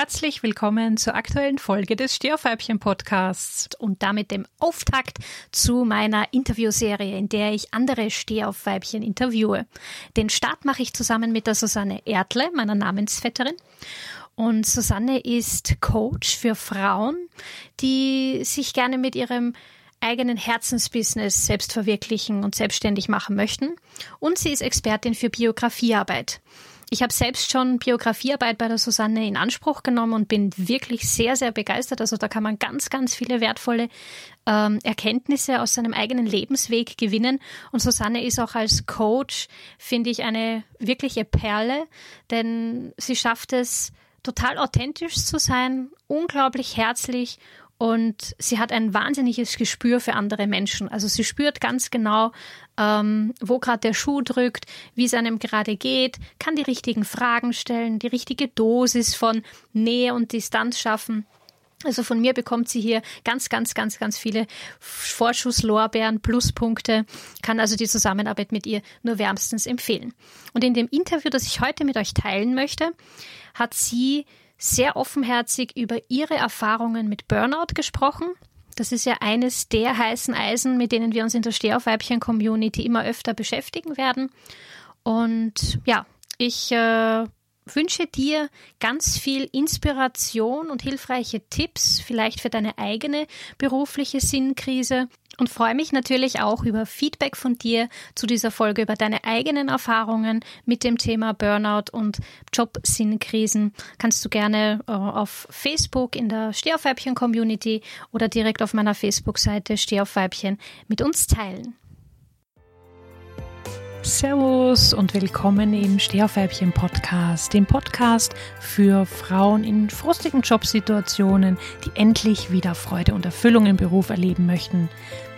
Herzlich willkommen zur aktuellen Folge des Stehaufweibchen Podcasts und damit dem Auftakt zu meiner Interviewserie, in der ich andere Stehaufweibchen interviewe. Den Start mache ich zusammen mit der Susanne Erdle, meiner Namensvetterin. Und Susanne ist Coach für Frauen, die sich gerne mit ihrem eigenen Herzensbusiness selbst verwirklichen und selbstständig machen möchten. Und sie ist Expertin für Biografiearbeit. Ich habe selbst schon Biografiearbeit bei der Susanne in Anspruch genommen und bin wirklich sehr, sehr begeistert. Also da kann man ganz, ganz viele wertvolle ähm, Erkenntnisse aus seinem eigenen Lebensweg gewinnen. Und Susanne ist auch als Coach, finde ich, eine wirkliche Perle, denn sie schafft es, total authentisch zu sein, unglaublich herzlich und sie hat ein wahnsinniges Gespür für andere Menschen. Also sie spürt ganz genau, ähm, wo gerade der Schuh drückt, wie es einem gerade geht, kann die richtigen Fragen stellen, die richtige Dosis von Nähe und Distanz schaffen. Also von mir bekommt sie hier ganz, ganz, ganz, ganz viele Vorschusslorbeeren, Pluspunkte, kann also die Zusammenarbeit mit ihr nur wärmstens empfehlen. Und in dem Interview, das ich heute mit euch teilen möchte, hat sie sehr offenherzig über ihre Erfahrungen mit Burnout gesprochen. Das ist ja eines der heißen Eisen, mit denen wir uns in der Stehaufweibchen-Community immer öfter beschäftigen werden. Und ja, ich äh, wünsche dir ganz viel Inspiration und hilfreiche Tipps, vielleicht für deine eigene berufliche Sinnkrise und freue mich natürlich auch über Feedback von dir zu dieser Folge, über deine eigenen Erfahrungen mit dem Thema Burnout und Jobsinnkrisen. Kannst du gerne äh, auf Facebook in der Stehaufweibchen Community oder direkt auf meiner Facebook-Seite Stehaufweibchen mit uns teilen. Servus und willkommen im Stehaufweibchen Podcast, dem Podcast für Frauen in frustigen Jobsituationen, die endlich wieder Freude und Erfüllung im Beruf erleben möchten.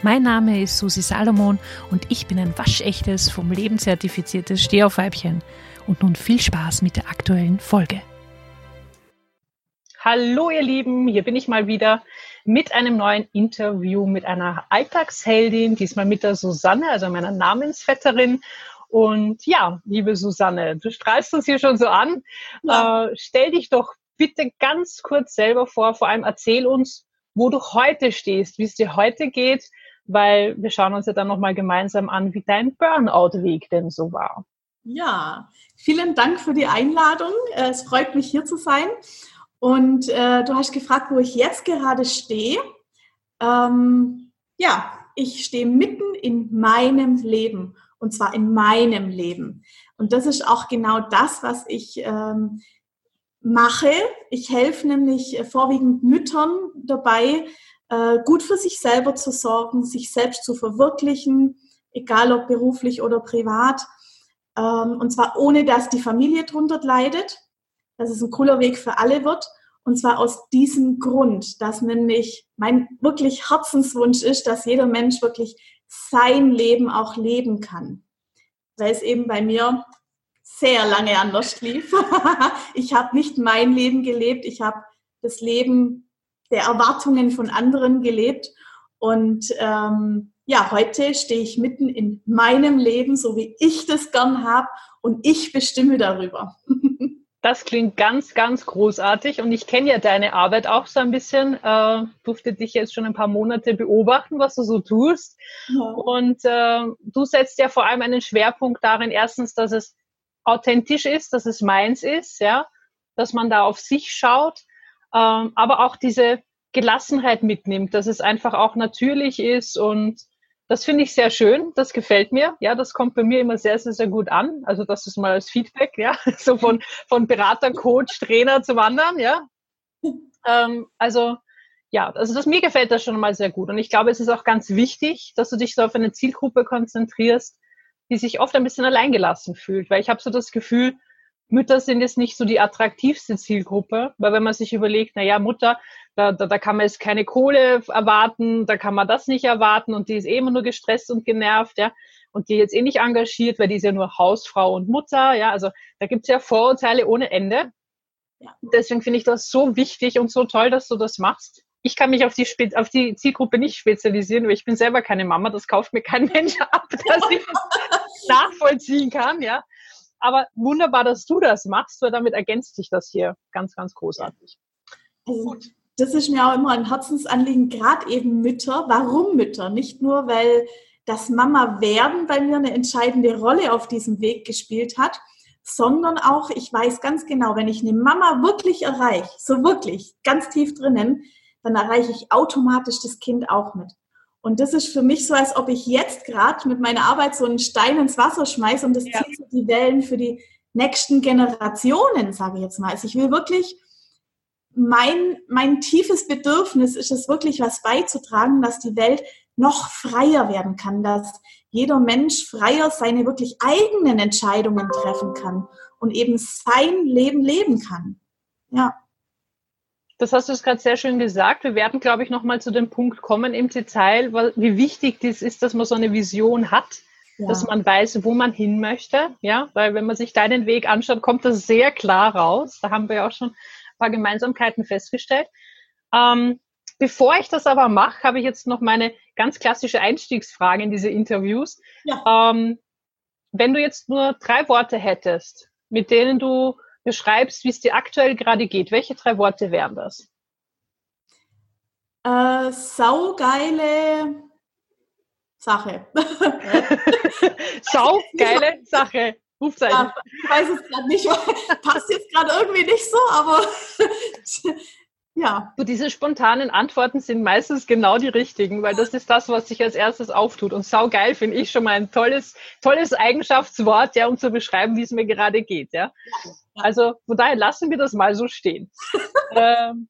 Mein Name ist Susi Salomon und ich bin ein waschechtes, vom Leben zertifiziertes Stehaufweibchen. Und nun viel Spaß mit der aktuellen Folge. Hallo ihr Lieben, hier bin ich mal wieder mit einem neuen Interview mit einer Alltagsheldin, diesmal mit der Susanne, also meiner Namensvetterin. Und ja, liebe Susanne, du strahlst uns hier schon so an. Ja. Äh, stell dich doch bitte ganz kurz selber vor, vor allem erzähl uns, wo du heute stehst, wie es dir heute geht, weil wir schauen uns ja dann nochmal gemeinsam an, wie dein Burnout-Weg denn so war. Ja, vielen Dank für die Einladung. Es freut mich, hier zu sein. Und äh, du hast gefragt, wo ich jetzt gerade stehe. Ähm, ja, ich stehe mitten in meinem Leben und zwar in meinem Leben. Und das ist auch genau das, was ich ähm, mache. Ich helfe nämlich vorwiegend Müttern dabei, äh, gut für sich selber zu sorgen, sich selbst zu verwirklichen, egal ob beruflich oder privat. Ähm, und zwar ohne, dass die Familie drunter leidet dass es ein cooler Weg für alle wird. Und zwar aus diesem Grund, dass nämlich mein wirklich Herzenswunsch ist, dass jeder Mensch wirklich sein Leben auch leben kann. Weil es eben bei mir sehr lange anders lief. ich habe nicht mein Leben gelebt, ich habe das Leben der Erwartungen von anderen gelebt. Und ähm, ja, heute stehe ich mitten in meinem Leben, so wie ich das gern habe und ich bestimme darüber. Das klingt ganz, ganz großartig und ich kenne ja deine Arbeit auch so ein bisschen, äh, durfte dich jetzt schon ein paar Monate beobachten, was du so tust. Ja. Und äh, du setzt ja vor allem einen Schwerpunkt darin, erstens, dass es authentisch ist, dass es meins ist, ja, dass man da auf sich schaut, ähm, aber auch diese Gelassenheit mitnimmt, dass es einfach auch natürlich ist und das finde ich sehr schön, das gefällt mir. Ja, das kommt bei mir immer sehr, sehr, sehr gut an. Also das ist mal als Feedback, ja, so von, von Berater, Coach, Trainer zum anderen, ja. Ähm, also ja, also das, mir gefällt das schon mal sehr gut. Und ich glaube, es ist auch ganz wichtig, dass du dich so auf eine Zielgruppe konzentrierst, die sich oft ein bisschen alleingelassen fühlt. Weil ich habe so das Gefühl, Mütter sind jetzt nicht so die attraktivste Zielgruppe, weil wenn man sich überlegt, na ja, Mutter, da, da, da kann man jetzt keine Kohle erwarten, da kann man das nicht erwarten und die ist eh immer nur gestresst und genervt, ja, und die jetzt eh nicht engagiert, weil die ist ja nur Hausfrau und Mutter, ja, also da gibt's ja Vorurteile ohne Ende. Deswegen finde ich das so wichtig und so toll, dass du das machst. Ich kann mich auf die, auf die Zielgruppe nicht spezialisieren, weil ich bin selber keine Mama, das kauft mir kein Mensch ab, dass ich das nachvollziehen kann, ja. Aber wunderbar, dass du das machst, weil damit ergänzt sich das hier ganz, ganz großartig. Also, Gut. Das ist mir auch immer ein Herzensanliegen, gerade eben Mütter. Warum Mütter? Nicht nur, weil das Mama werden bei mir eine entscheidende Rolle auf diesem Weg gespielt hat, sondern auch, ich weiß ganz genau, wenn ich eine Mama wirklich erreiche, so wirklich, ganz tief drinnen, dann erreiche ich automatisch das Kind auch mit. Und das ist für mich so, als ob ich jetzt gerade mit meiner Arbeit so einen Stein ins Wasser schmeiße und das ja. zieht so die Wellen für die nächsten Generationen, sage ich jetzt mal. Also ich will wirklich, mein, mein tiefes Bedürfnis ist es wirklich, was beizutragen, dass die Welt noch freier werden kann, dass jeder Mensch freier seine wirklich eigenen Entscheidungen treffen kann und eben sein Leben leben kann. Ja. Das hast du gerade sehr schön gesagt. Wir werden, glaube ich, nochmal zu dem Punkt kommen im Detail, weil, wie wichtig das ist, dass man so eine Vision hat, ja. dass man weiß, wo man hin möchte. Ja, weil wenn man sich deinen Weg anschaut, kommt das sehr klar raus. Da haben wir ja auch schon ein paar Gemeinsamkeiten festgestellt. Ähm, bevor ich das aber mache, habe ich jetzt noch meine ganz klassische Einstiegsfrage in diese Interviews. Ja. Ähm, wenn du jetzt nur drei Worte hättest, mit denen du beschreibst, wie es dir aktuell gerade geht, welche drei Worte wären das? Äh, saugeile Sache. saugeile Sache. Rufzeichen. Ja, ich weiß es gerade nicht. Passt jetzt gerade irgendwie nicht so, aber ja. So diese spontanen Antworten sind meistens genau die richtigen, weil das ist das, was sich als erstes auftut. Und saugeil finde ich schon mal ein tolles, tolles Eigenschaftswort, ja, um zu beschreiben, wie es mir gerade geht, ja. Also von daher lassen wir das mal so stehen. ähm,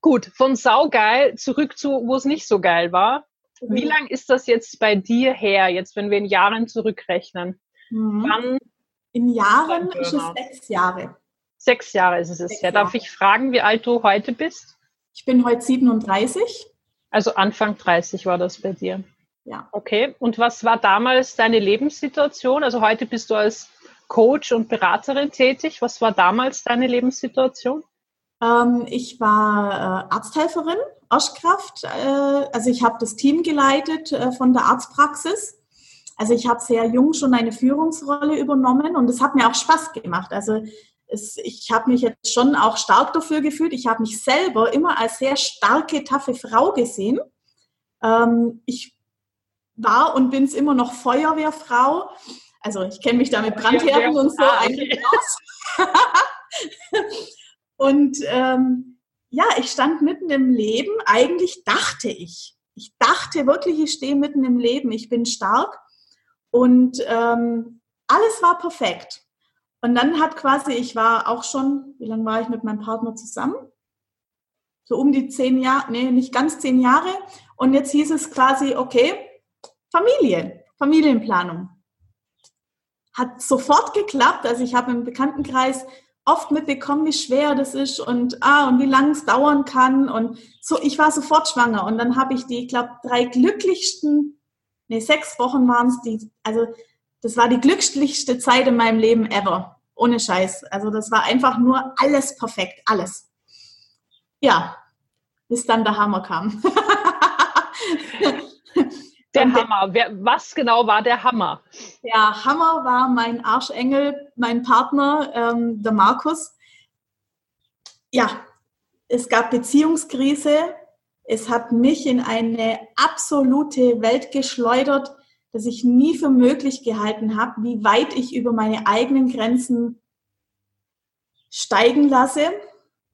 gut, von saugeil zurück zu, wo es nicht so geil war. Mhm. Wie lang ist das jetzt bei dir her, jetzt wenn wir in Jahren zurückrechnen? Mhm. Wann in Jahren ist es sechs Jahre. Sechs Jahre ist es Sechs ja. Darf ich fragen, wie alt du heute bist? Ich bin heute 37. Also Anfang 30 war das bei dir. Ja. Okay. Und was war damals deine Lebenssituation? Also heute bist du als Coach und Beraterin tätig. Was war damals deine Lebenssituation? Ähm, ich war äh, Arzthelferin, Oschkraft. Äh, also ich habe das Team geleitet äh, von der Arztpraxis. Also ich habe sehr jung schon eine Führungsrolle übernommen und es hat mir auch Spaß gemacht. Also es, ich habe mich jetzt schon auch stark dafür gefühlt. Ich habe mich selber immer als sehr starke, taffe Frau gesehen. Ähm, ich war und bin es immer noch Feuerwehrfrau. Also ich kenne mich da mit Brandherden und so ah, eigentlich aus. und ähm, ja, ich stand mitten im Leben. Eigentlich dachte ich. Ich dachte wirklich, ich stehe mitten im Leben. Ich bin stark. Und ähm, alles war perfekt. Und dann hat quasi, ich war auch schon, wie lange war ich mit meinem Partner zusammen? So um die zehn Jahre, nee, nicht ganz zehn Jahre. Und jetzt hieß es quasi, okay, Familie, Familienplanung. Hat sofort geklappt. Also ich habe im Bekanntenkreis oft mitbekommen, wie schwer das ist und ah, und wie lange es dauern kann. Und so, ich war sofort schwanger. Und dann habe ich die, ich glaube, drei glücklichsten, nee, sechs Wochen waren es, die, also das war die glücklichste Zeit in meinem Leben ever. Ohne Scheiß. Also das war einfach nur alles perfekt, alles. Ja, bis dann der Hammer kam. der Hammer. was genau war der Hammer? Der Hammer war mein Arschengel, mein Partner, ähm, der Markus. Ja, es gab Beziehungskrise. Es hat mich in eine absolute Welt geschleudert dass ich nie für möglich gehalten habe, wie weit ich über meine eigenen Grenzen steigen lasse,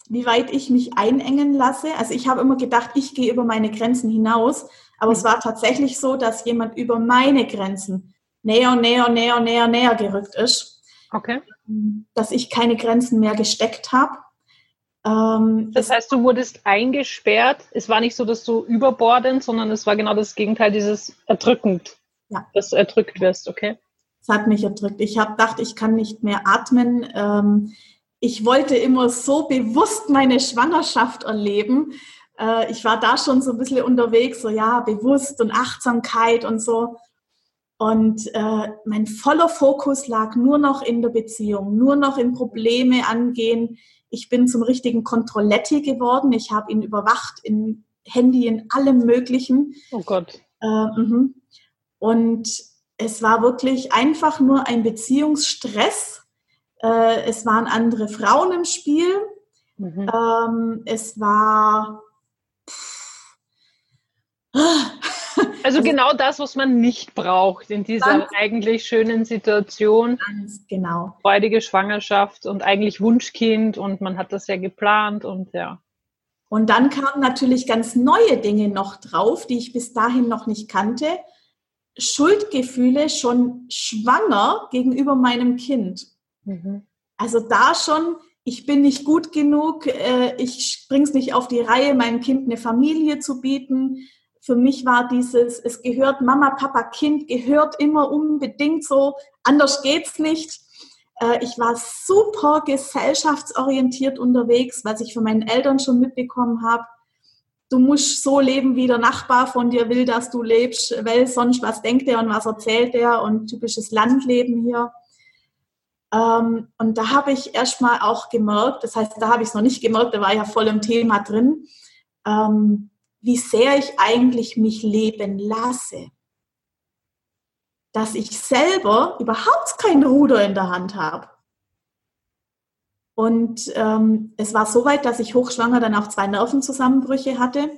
wie weit ich mich einengen lasse. Also ich habe immer gedacht, ich gehe über meine Grenzen hinaus, aber mhm. es war tatsächlich so, dass jemand über meine Grenzen näher, näher, näher, näher, näher gerückt ist. Okay. Dass ich keine Grenzen mehr gesteckt habe. Ähm, das heißt, du wurdest eingesperrt. Es war nicht so, dass du überbordend, sondern es war genau das Gegenteil, dieses erdrückend. Ja. Dass du erdrückt wirst, okay? Es hat mich erdrückt. Ich habe gedacht, ich kann nicht mehr atmen. Ähm, ich wollte immer so bewusst meine Schwangerschaft erleben. Äh, ich war da schon so ein bisschen unterwegs, so ja, bewusst und Achtsamkeit und so. Und äh, mein voller Fokus lag nur noch in der Beziehung, nur noch in Probleme angehen. Ich bin zum richtigen Kontrolletti geworden. Ich habe ihn überwacht in Handy, in allem Möglichen. Oh Gott. Äh, mhm. Und es war wirklich einfach nur ein Beziehungsstress. Äh, es waren andere Frauen im Spiel. Mhm. Ähm, es war. Also genau das, was man nicht braucht in dieser eigentlich schönen Situation. Ganz genau. Freudige Schwangerschaft und eigentlich Wunschkind und man hat das ja geplant und ja. Und dann kamen natürlich ganz neue Dinge noch drauf, die ich bis dahin noch nicht kannte. Schuldgefühle schon schwanger gegenüber meinem Kind. Mhm. Also da schon, ich bin nicht gut genug, äh, ich bring's nicht auf die Reihe, meinem Kind eine Familie zu bieten. Für mich war dieses, es gehört Mama, Papa, Kind, gehört immer unbedingt so, anders geht's nicht. Äh, ich war super gesellschaftsorientiert unterwegs, was ich von meinen Eltern schon mitbekommen habe. Du musst so leben, wie der Nachbar von dir will, dass du lebst, weil sonst was denkt er und was erzählt er und typisches Landleben hier. Ähm, und da habe ich erstmal auch gemerkt, das heißt, da habe ich es noch nicht gemerkt, da war ich ja voll im Thema drin, ähm, wie sehr ich eigentlich mich leben lasse dass ich selber überhaupt kein Ruder in der Hand habe. Und ähm, es war so weit, dass ich hochschwanger dann auch zwei Nervenzusammenbrüche hatte.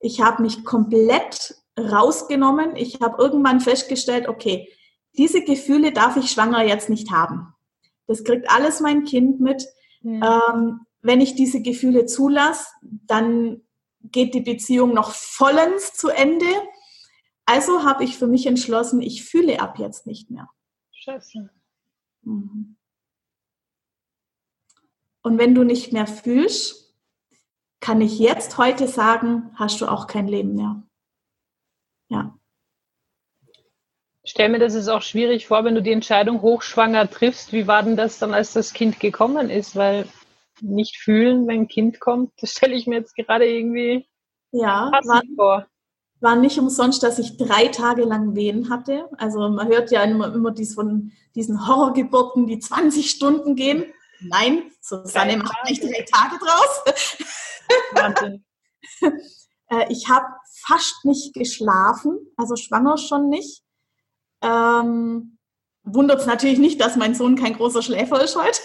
Ich habe mich komplett rausgenommen. Ich habe irgendwann festgestellt, okay, diese Gefühle darf ich schwanger jetzt nicht haben. Das kriegt alles mein Kind mit. Ja. Ähm, wenn ich diese Gefühle zulasse, dann geht die Beziehung noch vollends zu Ende also habe ich für mich entschlossen, ich fühle ab jetzt nicht mehr. Scheiße. Mhm. Und wenn du nicht mehr fühlst, kann ich jetzt heute sagen, hast du auch kein Leben mehr. Ja. stell mir das ist auch schwierig vor, wenn du die Entscheidung hochschwanger triffst. Wie war denn das dann, als das Kind gekommen ist? Weil nicht fühlen, wenn ein Kind kommt, das stelle ich mir jetzt gerade irgendwie ja, war, vor war nicht umsonst, dass ich drei Tage lang Wehen hatte. Also man hört ja immer, immer dies von diesen Horrorgeburten, die 20 Stunden gehen. Nein, Susanne macht nicht drei Tage draus. Wahnsinn. Äh, ich habe fast nicht geschlafen, also schwanger schon nicht. Ähm, Wundert es natürlich nicht, dass mein Sohn kein großer Schläfer ist heute.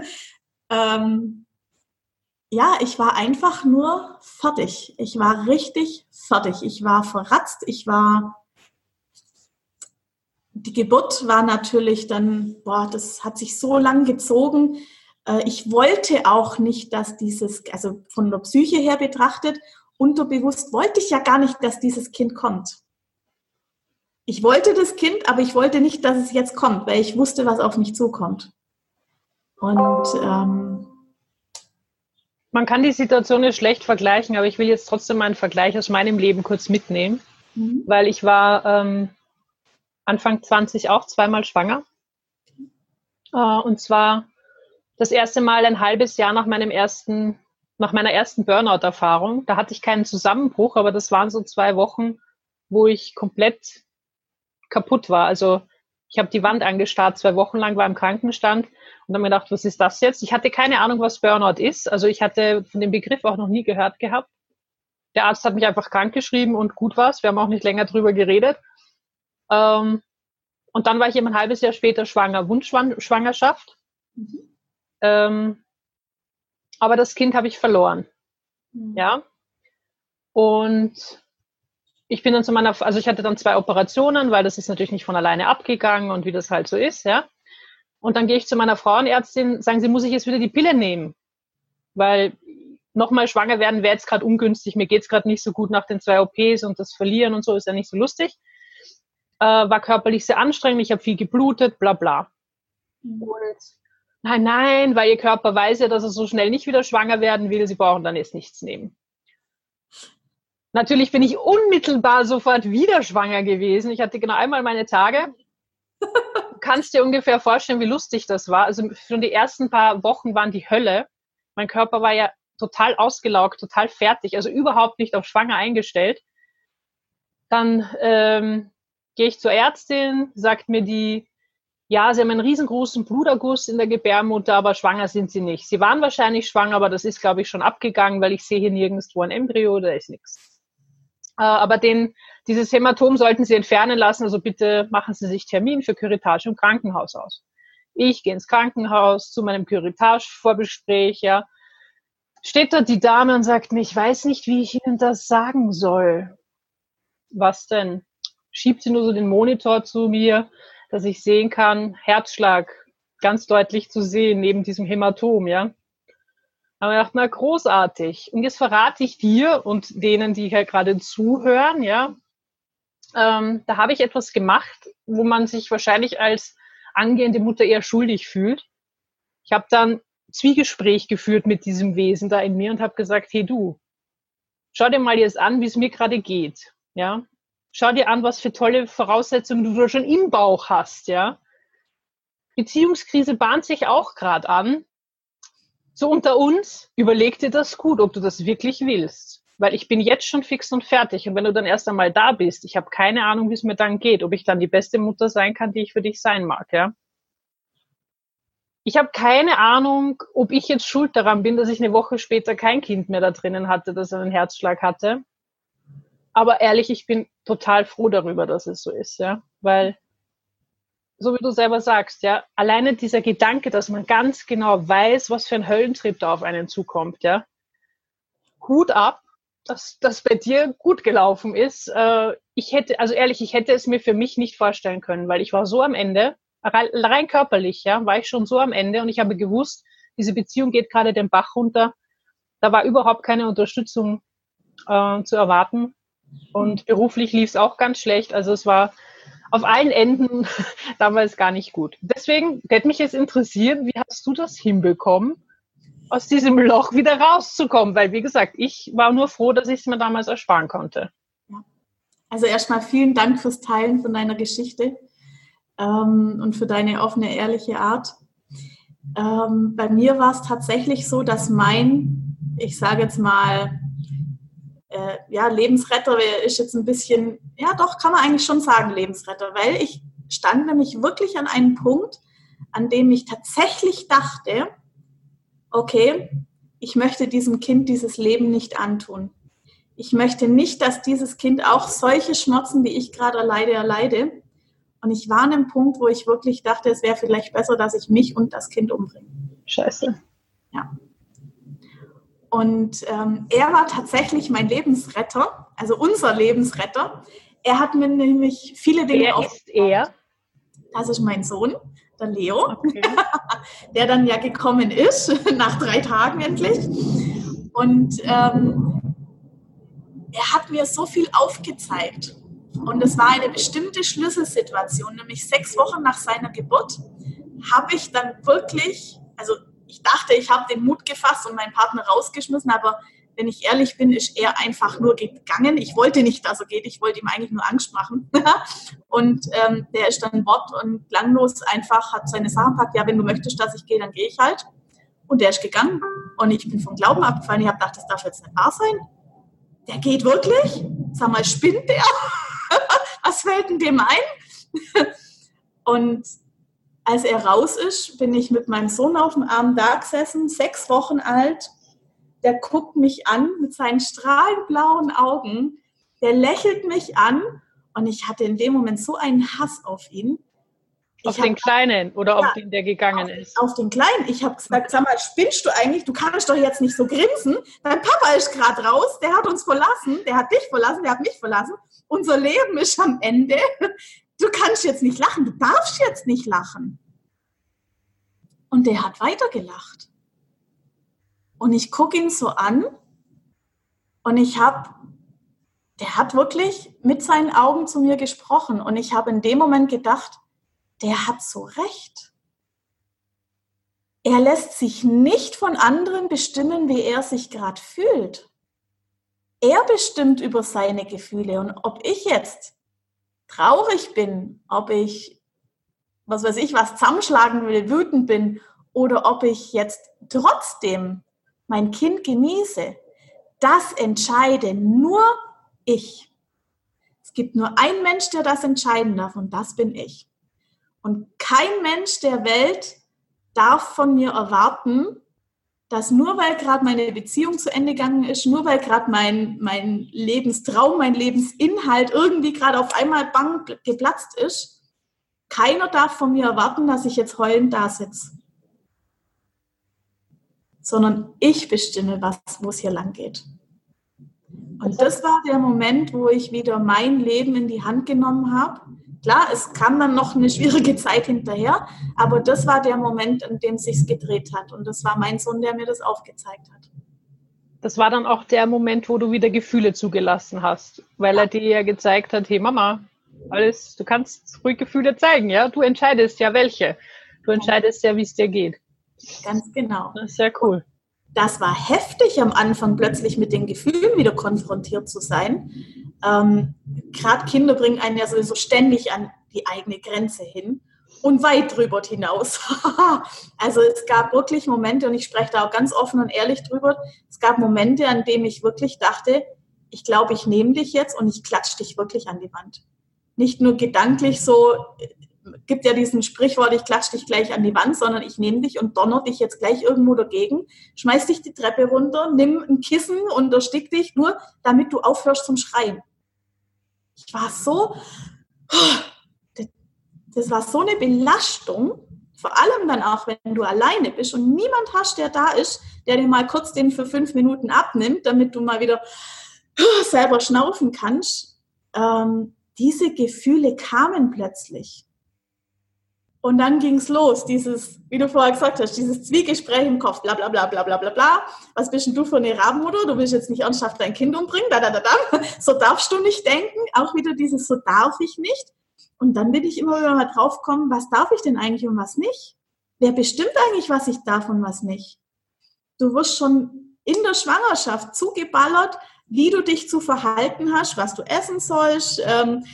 ähm, ja, ich war einfach nur fertig. Ich war richtig fertig. Ich war verratzt. Ich war. Die Geburt war natürlich dann, boah, das hat sich so lang gezogen. Äh, ich wollte auch nicht, dass dieses, also von der Psyche her betrachtet, unterbewusst wollte ich ja gar nicht, dass dieses Kind kommt. Ich wollte das Kind, aber ich wollte nicht, dass es jetzt kommt, weil ich wusste, was auf mich zukommt. Und ähm, man kann die Situation jetzt schlecht vergleichen, aber ich will jetzt trotzdem mal einen Vergleich aus meinem Leben kurz mitnehmen, mhm. weil ich war ähm, Anfang 20 auch zweimal schwanger. Äh, und zwar das erste Mal ein halbes Jahr nach meinem ersten, nach meiner ersten Burnout-Erfahrung. Da hatte ich keinen Zusammenbruch, aber das waren so zwei Wochen, wo ich komplett kaputt war. Also ich habe die Wand angestarrt, zwei Wochen lang war im Krankenstand und habe mir gedacht, was ist das jetzt? Ich hatte keine Ahnung, was Burnout ist. Also ich hatte von dem Begriff auch noch nie gehört gehabt. Der Arzt hat mich einfach krank geschrieben und gut war's. Wir haben auch nicht länger drüber geredet. Ähm, und dann war ich eben ein halbes Jahr später schwanger, Wunschschwangerschaft. Mhm. Ähm, aber das Kind habe ich verloren. Mhm. Ja. Und ich bin dann zu meiner, also ich hatte dann zwei Operationen, weil das ist natürlich nicht von alleine abgegangen und wie das halt so ist, ja. Und dann gehe ich zu meiner Frauenärztin, sagen sie, muss ich jetzt wieder die Pille nehmen? Weil nochmal schwanger werden wäre jetzt gerade ungünstig. Mir geht's gerade nicht so gut nach den zwei OPs und das Verlieren und so ist ja nicht so lustig. Äh, war körperlich sehr anstrengend, ich habe viel geblutet, bla bla. Mhm. Und nein, nein, weil ihr Körper weiß ja, dass er so schnell nicht wieder schwanger werden will, sie brauchen dann jetzt nichts nehmen. Natürlich bin ich unmittelbar sofort wieder schwanger gewesen. Ich hatte genau einmal meine Tage. Du kannst dir ungefähr vorstellen, wie lustig das war. Also schon die ersten paar Wochen waren die Hölle. Mein Körper war ja total ausgelaugt, total fertig, also überhaupt nicht auf schwanger eingestellt. Dann ähm, gehe ich zur Ärztin, sagt mir die, ja, sie haben einen riesengroßen Bluterguss in der Gebärmutter, aber schwanger sind sie nicht. Sie waren wahrscheinlich schwanger, aber das ist, glaube ich, schon abgegangen, weil ich sehe hier nirgendwo ein Embryo, da ist nichts. Äh, aber den, dieses Hämatom sollten Sie entfernen lassen, also bitte machen Sie sich Termin für Curettage im Krankenhaus aus. Ich gehe ins Krankenhaus zu meinem Curettage-Vorbespräch, ja. Steht da die Dame und sagt mir, ich weiß nicht, wie ich Ihnen das sagen soll. Was denn? Schiebt sie nur so den Monitor zu mir, dass ich sehen kann, Herzschlag ganz deutlich zu sehen neben diesem Hämatom, ja. Aber ich dachte, na großartig. Und jetzt verrate ich dir und denen, die hier gerade zuhören, ja, ähm, da habe ich etwas gemacht, wo man sich wahrscheinlich als angehende Mutter eher schuldig fühlt. Ich habe dann Zwiegespräch geführt mit diesem Wesen da in mir und habe gesagt, hey du, schau dir mal jetzt an, wie es mir gerade geht. Ja, schau dir an, was für tolle Voraussetzungen du da schon im Bauch hast. Ja, Beziehungskrise bahnt sich auch gerade an. So unter uns, überleg dir das gut, ob du das wirklich willst. Weil ich bin jetzt schon fix und fertig. Und wenn du dann erst einmal da bist, ich habe keine Ahnung, wie es mir dann geht, ob ich dann die beste Mutter sein kann, die ich für dich sein mag, ja. Ich habe keine Ahnung, ob ich jetzt schuld daran bin, dass ich eine Woche später kein Kind mehr da drinnen hatte, das einen Herzschlag hatte. Aber ehrlich, ich bin total froh darüber, dass es so ist, ja. Weil so wie du selber sagst, ja, alleine dieser Gedanke, dass man ganz genau weiß, was für ein Höllentrip da auf einen zukommt, ja. Hut ab, dass das bei dir gut gelaufen ist. Äh, ich hätte, also ehrlich, ich hätte es mir für mich nicht vorstellen können, weil ich war so am Ende, rein körperlich, ja, war ich schon so am Ende und ich habe gewusst, diese Beziehung geht gerade den Bach runter. Da war überhaupt keine Unterstützung äh, zu erwarten. Und beruflich lief es auch ganz schlecht. Also es war auf allen Enden damals gar nicht gut. Deswegen hätte mich jetzt interessieren, wie hast du das hinbekommen, aus diesem Loch wieder rauszukommen? Weil, wie gesagt, ich war nur froh, dass ich es mir damals ersparen konnte. Also erstmal vielen Dank fürs Teilen von deiner Geschichte ähm, und für deine offene, ehrliche Art. Ähm, bei mir war es tatsächlich so, dass mein, ich sage jetzt mal, äh, ja, Lebensretter ist jetzt ein bisschen, ja doch, kann man eigentlich schon sagen, Lebensretter, weil ich stand nämlich wirklich an einem Punkt, an dem ich tatsächlich dachte, okay, ich möchte diesem Kind dieses Leben nicht antun. Ich möchte nicht, dass dieses Kind auch solche Schmerzen, wie ich gerade erleide, erleide. Und ich war an einem Punkt, wo ich wirklich dachte, es wäre vielleicht besser, dass ich mich und das Kind umbringe. Scheiße. Ja. Und ähm, er war tatsächlich mein Lebensretter, also unser Lebensretter. Er hat mir nämlich viele Dinge Wer ist er? Das ist mein Sohn, der Leo, okay. der dann ja gekommen ist, nach drei Tagen endlich. Und ähm, er hat mir so viel aufgezeigt. Und es war eine bestimmte Schlüsselsituation, nämlich sechs Wochen nach seiner Geburt habe ich dann wirklich, also ich dachte, ich habe den Mut gefasst und meinen Partner rausgeschmissen, aber wenn ich ehrlich bin, ist er einfach nur gegangen. Ich wollte nicht, dass er geht, ich wollte ihm eigentlich nur Angst machen. und ähm, der ist dann Wort und langlos einfach, hat seine Sachen packt, ja, wenn du möchtest, dass ich gehe, dann gehe ich halt. Und der ist gegangen und ich bin vom Glauben abgefallen. Ich habe gedacht, das darf jetzt nicht wahr sein. Der geht wirklich? Sag mal, spinnt der? Was fällt denn dem ein? und als er raus ist, bin ich mit meinem Sohn auf dem Arm da gesessen, sechs Wochen alt. Der guckt mich an mit seinen strahlend blauen Augen. Der lächelt mich an und ich hatte in dem Moment so einen Hass auf ihn. Auf den Kleinen oder ja, auf den, der gegangen auf, ist? Auf den Kleinen. Ich habe gesagt, sag mal, spinnst du eigentlich? Du kannst doch jetzt nicht so grinsen. Dein Papa ist gerade raus, der hat uns verlassen, der hat dich verlassen, der hat mich verlassen. Unser Leben ist am Ende du kannst jetzt nicht lachen, du darfst jetzt nicht lachen. Und der hat weitergelacht. Und ich gucke ihn so an und ich habe, der hat wirklich mit seinen Augen zu mir gesprochen und ich habe in dem Moment gedacht, der hat so recht. Er lässt sich nicht von anderen bestimmen, wie er sich gerade fühlt. Er bestimmt über seine Gefühle und ob ich jetzt traurig bin, ob ich, was weiß ich, was zusammenschlagen will, wütend bin oder ob ich jetzt trotzdem mein Kind genieße, das entscheide nur ich. Es gibt nur einen Mensch, der das entscheiden darf und das bin ich. Und kein Mensch der Welt darf von mir erwarten, dass nur weil gerade meine Beziehung zu Ende gegangen ist, nur weil gerade mein, mein Lebenstraum, mein Lebensinhalt irgendwie gerade auf einmal bang geplatzt ist, keiner darf von mir erwarten, dass ich jetzt heulend da sitze. Sondern ich bestimme, was, wo es hier lang geht. Und das war der Moment, wo ich wieder mein Leben in die Hand genommen habe Klar, es kam dann noch eine schwierige Zeit hinterher, aber das war der Moment, in dem es sich gedreht hat. Und das war mein Sohn, der mir das aufgezeigt hat. Das war dann auch der Moment, wo du wieder Gefühle zugelassen hast, weil ja. er dir ja gezeigt hat, hey Mama, alles, du kannst ruhig Gefühle zeigen, ja, du entscheidest ja welche. Du entscheidest ja, wie es dir geht. Ganz genau. Das ist sehr cool. Das war heftig am Anfang, plötzlich mit den Gefühlen wieder konfrontiert zu sein. Ähm, Gerade Kinder bringen einen ja sowieso ständig an die eigene Grenze hin und weit drüber hinaus. also es gab wirklich Momente, und ich spreche da auch ganz offen und ehrlich drüber, es gab Momente, an denen ich wirklich dachte, ich glaube, ich nehme dich jetzt und ich klatsche dich wirklich an die Wand. Nicht nur gedanklich so, gibt ja diesen Sprichwort, ich klatsche dich gleich an die Wand, sondern ich nehme dich und donner dich jetzt gleich irgendwo dagegen, schmeiß dich die Treppe runter, nimm ein Kissen und erstick dich, nur damit du aufhörst zum Schreien ich war so, das war so eine Belastung, vor allem dann auch, wenn du alleine bist und niemand hast, der da ist, der dir mal kurz den für fünf Minuten abnimmt, damit du mal wieder selber schnaufen kannst. Ähm, diese Gefühle kamen plötzlich. Und dann ging es los, dieses, wie du vorher gesagt hast, dieses Zwiegespräch im Kopf, bla bla bla bla bla bla bla. Was bist denn du für eine Rabenmutter? Du willst jetzt nicht ernsthaft dein Kind umbringen, da da da da. So darfst du nicht denken. Auch wieder dieses, so darf ich nicht. Und dann bin ich immer wieder mal drauf kommen, was darf ich denn eigentlich und was nicht? Wer bestimmt eigentlich, was ich darf und was nicht? Du wirst schon in der Schwangerschaft zugeballert, wie du dich zu verhalten hast, was du essen sollst. Ähm,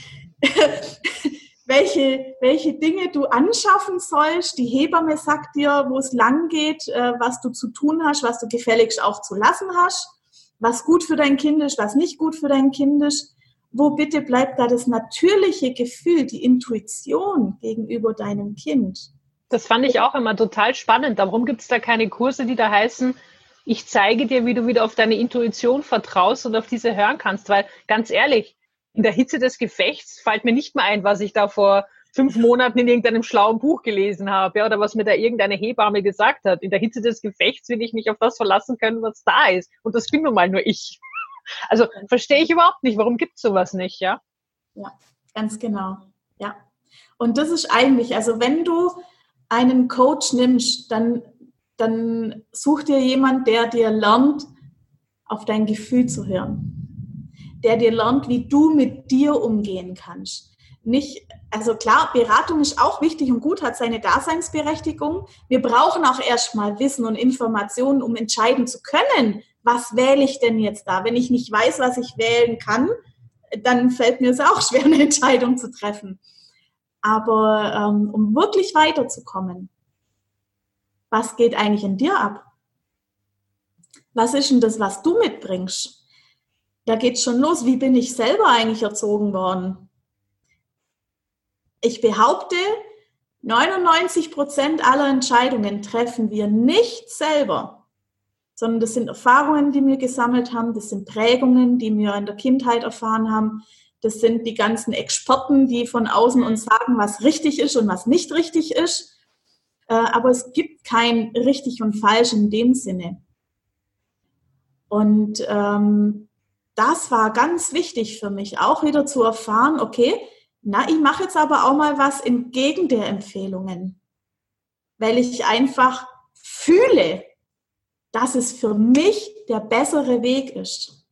welche, welche Dinge du anschaffen sollst. Die Hebamme sagt dir, wo es lang geht, äh, was du zu tun hast, was du gefälligst auch zu lassen hast, was gut für dein Kind ist, was nicht gut für dein Kind ist. Wo bitte bleibt da das natürliche Gefühl, die Intuition gegenüber deinem Kind? Das fand ich auch immer total spannend. Darum gibt es da keine Kurse, die da heißen, ich zeige dir, wie du wieder auf deine Intuition vertraust und auf diese hören kannst. Weil ganz ehrlich, in der Hitze des Gefechts fällt mir nicht mehr ein, was ich da vor fünf Monaten in irgendeinem schlauen Buch gelesen habe, ja, oder was mir da irgendeine Hebamme gesagt hat. In der Hitze des Gefechts will ich mich auf das verlassen können, was da ist. Und das bin nun mal nur ich. Also verstehe ich überhaupt nicht, warum gibt es sowas nicht, ja? Ja, ganz genau. Ja. Und das ist eigentlich, also wenn du einen Coach nimmst, dann, dann such dir jemand, der dir lernt, auf dein Gefühl zu hören der dir lernt, wie du mit dir umgehen kannst. Nicht, also klar, Beratung ist auch wichtig und gut, hat seine Daseinsberechtigung. Wir brauchen auch erstmal Wissen und Informationen, um entscheiden zu können, was wähle ich denn jetzt da? Wenn ich nicht weiß, was ich wählen kann, dann fällt mir es auch schwer, eine Entscheidung zu treffen. Aber ähm, um wirklich weiterzukommen, was geht eigentlich in dir ab? Was ist denn das, was du mitbringst? Da geht schon los. Wie bin ich selber eigentlich erzogen worden? Ich behaupte, 99 Prozent aller Entscheidungen treffen wir nicht selber, sondern das sind Erfahrungen, die wir gesammelt haben, das sind Prägungen, die wir in der Kindheit erfahren haben, das sind die ganzen Experten, die von außen uns sagen, was richtig ist und was nicht richtig ist. Äh, aber es gibt kein richtig und falsch in dem Sinne. Und ähm, das war ganz wichtig für mich, auch wieder zu erfahren, okay, na, ich mache jetzt aber auch mal was entgegen der Empfehlungen, weil ich einfach fühle, dass es für mich der bessere Weg ist.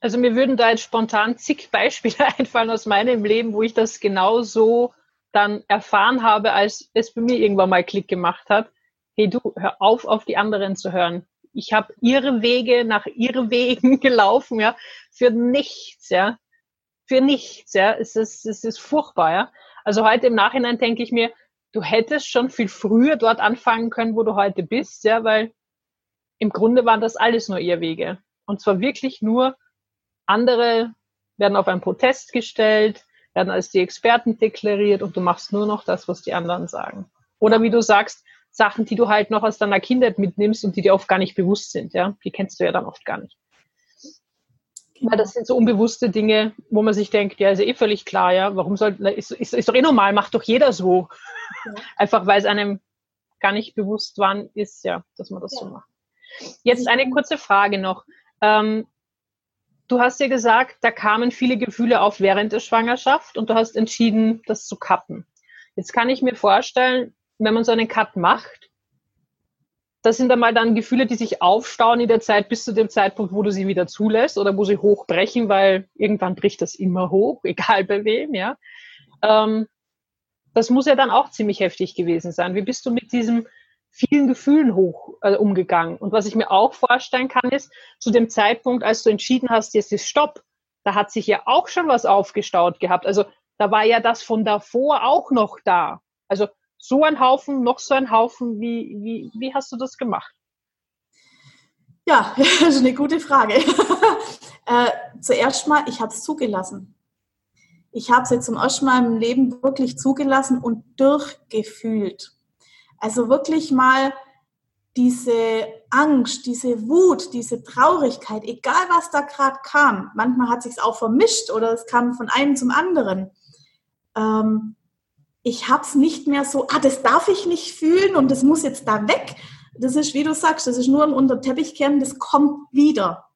Also mir würden da jetzt spontan zig Beispiele einfallen aus meinem Leben, wo ich das genau so dann erfahren habe, als es bei mir irgendwann mal Klick gemacht hat. Hey du, hör auf, auf die anderen zu hören ich habe ihre Wege nach ihren Wegen gelaufen, ja, für nichts, ja, für nichts, ja, es ist, es ist furchtbar, ja. Also heute im Nachhinein denke ich mir, du hättest schon viel früher dort anfangen können, wo du heute bist, ja, weil im Grunde waren das alles nur ihr Wege. Und zwar wirklich nur andere werden auf einen Protest gestellt, werden als die Experten deklariert und du machst nur noch das, was die anderen sagen. Oder wie du sagst, Sachen, die du halt noch aus deiner Kindheit mitnimmst und die dir oft gar nicht bewusst sind, ja. Die kennst du ja dann oft gar nicht. Weil das sind so unbewusste Dinge, wo man sich denkt, ja, ist ja eh völlig klar, ja, warum soll, ist, ist, ist doch eh normal, macht doch jeder so. Ja. Einfach weil es einem gar nicht bewusst wann ist, ja, dass man das ja. so macht. Jetzt eine kurze Frage noch. Ähm, du hast ja gesagt, da kamen viele Gefühle auf während der Schwangerschaft und du hast entschieden, das zu cutten. Jetzt kann ich mir vorstellen, wenn man so einen Cut macht, das sind einmal dann Gefühle, die sich aufstauen in der Zeit bis zu dem Zeitpunkt, wo du sie wieder zulässt oder wo sie hochbrechen, weil irgendwann bricht das immer hoch, egal bei wem, ja. Ähm, das muss ja dann auch ziemlich heftig gewesen sein. Wie bist du mit diesem vielen Gefühlen hoch äh, umgegangen? Und was ich mir auch vorstellen kann, ist, zu dem Zeitpunkt, als du entschieden hast, jetzt ist Stopp, da hat sich ja auch schon was aufgestaut gehabt. Also da war ja das von davor auch noch da. Also so ein Haufen, noch so ein Haufen. Wie, wie, wie hast du das gemacht? Ja, das ist eine gute Frage. äh, zuerst mal, ich habe es zugelassen. Ich habe es jetzt zum ersten Mal im Leben wirklich zugelassen und durchgefühlt. Also wirklich mal diese Angst, diese Wut, diese Traurigkeit, egal was da gerade kam, manchmal hat sich auch vermischt oder es kam von einem zum anderen. Ähm, ich habe es nicht mehr so, ah, das darf ich nicht fühlen und das muss jetzt da weg. Das ist, wie du sagst, das ist nur ein Unterteppichkern, das kommt wieder.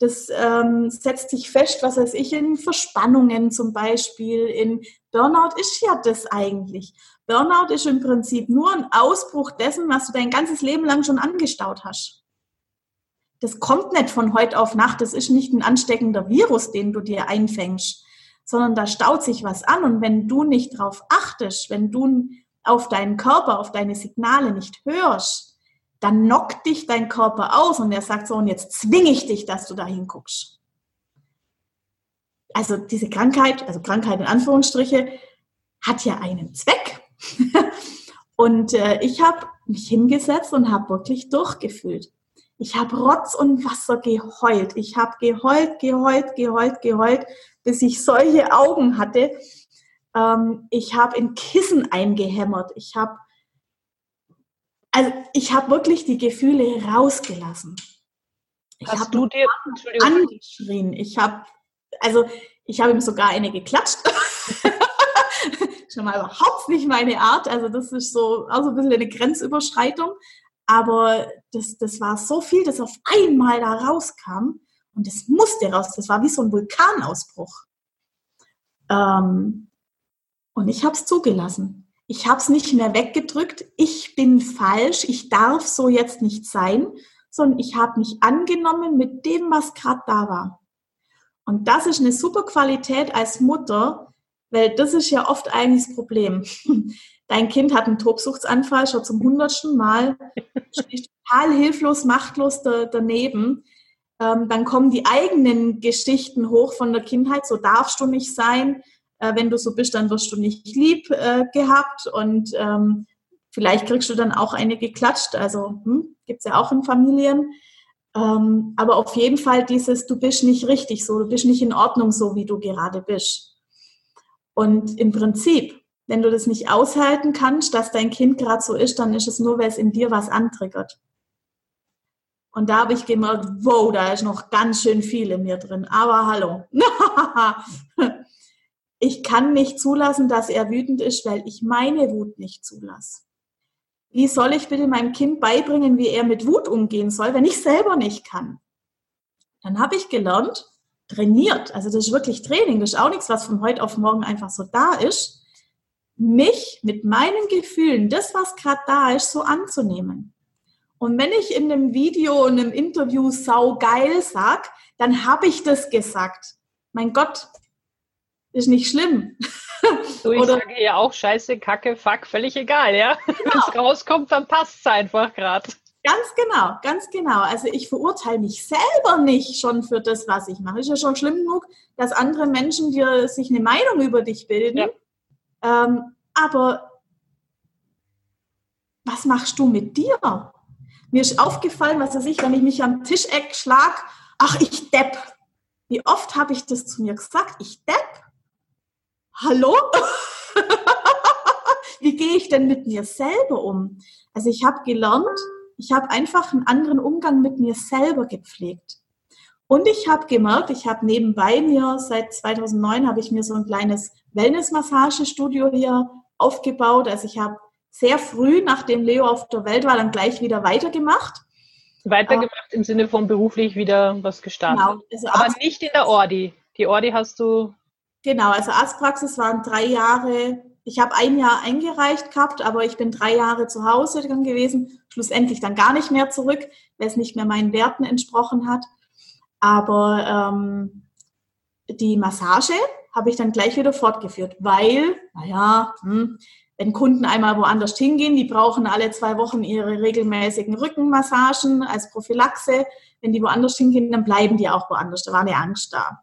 Das ähm, setzt sich fest, was weiß ich, in Verspannungen zum Beispiel. In Burnout ist ja das eigentlich. Burnout ist im Prinzip nur ein Ausbruch dessen, was du dein ganzes Leben lang schon angestaut hast. Das kommt nicht von heute auf Nacht. Das ist nicht ein ansteckender Virus, den du dir einfängst sondern da staut sich was an. Und wenn du nicht darauf achtest, wenn du auf deinen Körper, auf deine Signale nicht hörst, dann knockt dich dein Körper aus und er sagt so, und jetzt zwinge ich dich, dass du da hinguckst. Also diese Krankheit, also Krankheit in Anführungsstriche, hat ja einen Zweck. und äh, ich habe mich hingesetzt und habe wirklich durchgefühlt. Ich habe Rotz und Wasser geheult. Ich habe geheult, geheult, geheult, geheult, bis ich solche Augen hatte. Ähm, ich habe in Kissen eingehämmert. Ich habe also ich habe wirklich die Gefühle rausgelassen. Ich Hast du dir angeschrien. Ich habe also ich habe ihm sogar eine geklatscht. Schon mal überhaupt nicht meine Art. Also das ist so also ein bisschen eine Grenzüberschreitung. Aber das, das war so viel, das auf einmal da rauskam. Und es musste raus. Das war wie so ein Vulkanausbruch. Ähm, und ich habe es zugelassen. Ich habe es nicht mehr weggedrückt. Ich bin falsch. Ich darf so jetzt nicht sein, sondern ich habe mich angenommen mit dem, was gerade da war. Und das ist eine super Qualität als Mutter, weil das ist ja oft eigentlich das Problem. Dein Kind hat einen Tobsuchtsanfall schon zum hundertsten Mal, steht total hilflos, machtlos da, daneben ähm, dann kommen die eigenen Geschichten hoch von der Kindheit, so darfst du nicht sein. Äh, wenn du so bist, dann wirst du nicht lieb äh, gehabt und ähm, vielleicht kriegst du dann auch eine geklatscht. Also hm, gibt es ja auch in Familien. Ähm, aber auf jeden Fall dieses, du bist nicht richtig so, du bist nicht in Ordnung so, wie du gerade bist. Und im Prinzip, wenn du das nicht aushalten kannst, dass dein Kind gerade so ist, dann ist es nur, weil es in dir was antriggert. Und da habe ich gemerkt, wow, da ist noch ganz schön viel in mir drin. Aber hallo. ich kann nicht zulassen, dass er wütend ist, weil ich meine Wut nicht zulasse. Wie soll ich bitte meinem Kind beibringen, wie er mit Wut umgehen soll, wenn ich selber nicht kann? Dann habe ich gelernt, trainiert, also das ist wirklich Training, das ist auch nichts, was von heute auf morgen einfach so da ist, mich mit meinen Gefühlen, das, was gerade da ist, so anzunehmen. Und wenn ich in einem Video, in einem Interview sau geil sag, dann habe ich das gesagt. Mein Gott, ist nicht schlimm. So, ich Oder, sage ja auch Scheiße, Kacke, Fuck, völlig egal, ja. Genau. Wenn es rauskommt, dann passt es einfach gerade. Ganz genau, ganz genau. Also ich verurteile mich selber nicht schon für das, was ich mache. Ist ja schon schlimm genug, dass andere Menschen dir sich eine Meinung über dich bilden. Ja. Ähm, aber was machst du mit dir? Mir ist aufgefallen, was weiß ich, wenn ich mich am Tischeck schlag, ach, ich depp. Wie oft habe ich das zu mir gesagt? Ich depp? Hallo? wie gehe ich denn mit mir selber um? Also ich habe gelernt, ich habe einfach einen anderen Umgang mit mir selber gepflegt. Und ich habe gemerkt, ich habe nebenbei mir, seit 2009 habe ich mir so ein kleines Wellness-Massagestudio hier aufgebaut. Also ich habe sehr früh, nachdem Leo auf der Welt war, dann gleich wieder weitergemacht. Weitergemacht im Sinne von beruflich wieder was gestartet. Genau. Also Aber Arzt nicht in der Ordi. Die Ordi hast du. Genau, also Arztpraxis waren drei Jahre. Ich habe ein Jahr eingereicht gehabt, aber ich bin drei Jahre zu Hause dann gewesen. Schlussendlich dann gar nicht mehr zurück, weil es nicht mehr meinen Werten entsprochen hat. Aber ähm, die Massage habe ich dann gleich wieder fortgeführt, weil, naja, hm, wenn Kunden einmal woanders hingehen, die brauchen alle zwei Wochen ihre regelmäßigen Rückenmassagen als Prophylaxe. Wenn die woanders hingehen, dann bleiben die auch woanders. Da war eine Angst da.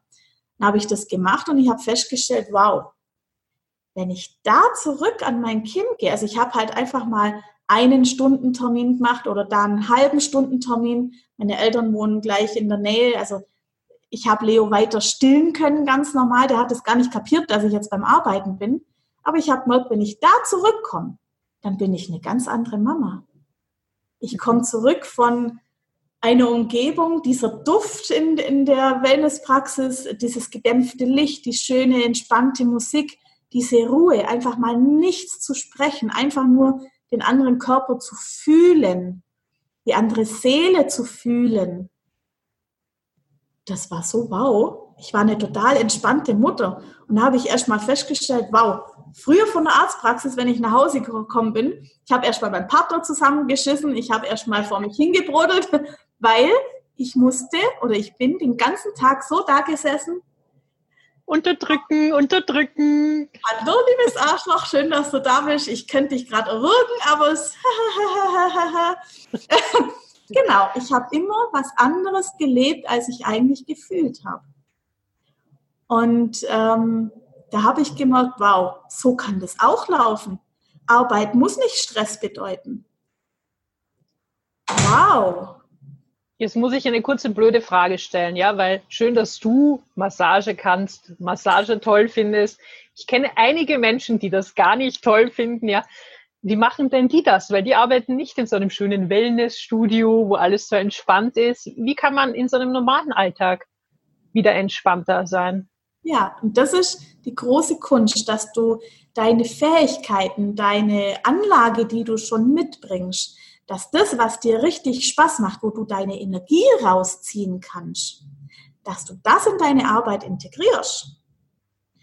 Dann habe ich das gemacht und ich habe festgestellt, wow, wenn ich da zurück an mein Kind gehe, also ich habe halt einfach mal einen Stundentermin gemacht oder da einen halben Stundentermin. Meine Eltern wohnen gleich in der Nähe, also ich habe Leo weiter stillen können, ganz normal. Der hat es gar nicht kapiert, dass ich jetzt beim Arbeiten bin. Aber ich habe gemerkt, wenn ich da zurückkomme, dann bin ich eine ganz andere Mama. Ich komme zurück von einer Umgebung, dieser Duft in, in der Wellnesspraxis, dieses gedämpfte Licht, die schöne, entspannte Musik, diese Ruhe, einfach mal nichts zu sprechen, einfach nur den anderen Körper zu fühlen, die andere Seele zu fühlen. Das war so wow. Ich war eine total entspannte Mutter. Und da habe ich erst mal festgestellt, wow, früher von der Arztpraxis, wenn ich nach Hause gekommen bin, ich habe erst mal meinen Partner zusammengeschissen, ich habe erst mal vor mich hingebrodelt, weil ich musste oder ich bin den ganzen Tag so da gesessen. Unterdrücken, unterdrücken. Hallo, liebes Arschloch, schön, dass du da bist. Ich könnte dich gerade erwürgen, aber es. genau, ich habe immer was anderes gelebt, als ich eigentlich gefühlt habe. Und ähm, da habe ich gemerkt, wow, so kann das auch laufen. Arbeit muss nicht Stress bedeuten. Wow. Jetzt muss ich eine kurze blöde Frage stellen, ja, weil schön, dass du Massage kannst, Massage toll findest. Ich kenne einige Menschen, die das gar nicht toll finden, ja. Wie machen denn die das? Weil die arbeiten nicht in so einem schönen Wellnessstudio, wo alles so entspannt ist. Wie kann man in so einem normalen Alltag wieder entspannter sein? Ja, und das ist die große Kunst, dass du deine Fähigkeiten, deine Anlage, die du schon mitbringst, dass das, was dir richtig Spaß macht, wo du deine Energie rausziehen kannst, dass du das in deine Arbeit integrierst.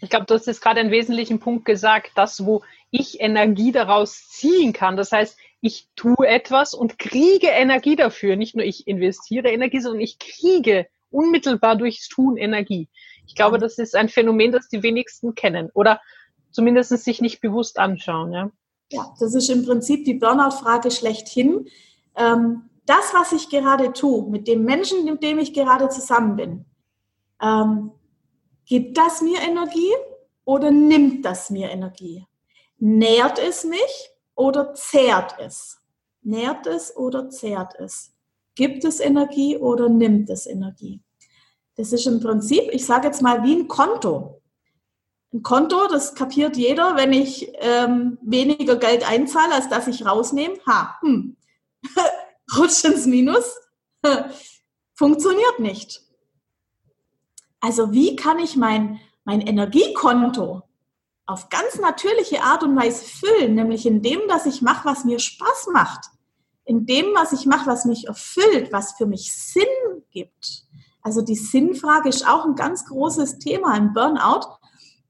Ich glaube, du hast jetzt gerade einen wesentlichen Punkt gesagt, das, wo ich Energie daraus ziehen kann. Das heißt, ich tue etwas und kriege Energie dafür. Nicht nur ich investiere Energie, sondern ich kriege unmittelbar durchs Tun Energie. Ich glaube, das ist ein Phänomen, das die wenigsten kennen oder zumindest sich nicht bewusst anschauen. Ja, ja das ist im Prinzip die Burnout-Frage schlechthin. Ähm, das, was ich gerade tue, mit dem Menschen, mit dem ich gerade zusammen bin, ähm, gibt das mir Energie oder nimmt das mir Energie? Nährt es mich oder zehrt es? Nährt es oder zehrt es? Gibt es Energie oder nimmt es Energie? Das ist im Prinzip, ich sage jetzt mal, wie ein Konto. Ein Konto, das kapiert jeder, wenn ich ähm, weniger Geld einzahle, als dass ich rausnehme. Ha, hm. rutscht ins Minus. Funktioniert nicht. Also wie kann ich mein, mein Energiekonto auf ganz natürliche Art und Weise füllen, nämlich in dem, dass ich mache, was mir Spaß macht, in dem, was ich mache, was mich erfüllt, was für mich Sinn gibt. Also die Sinnfrage ist auch ein ganz großes Thema im Burnout.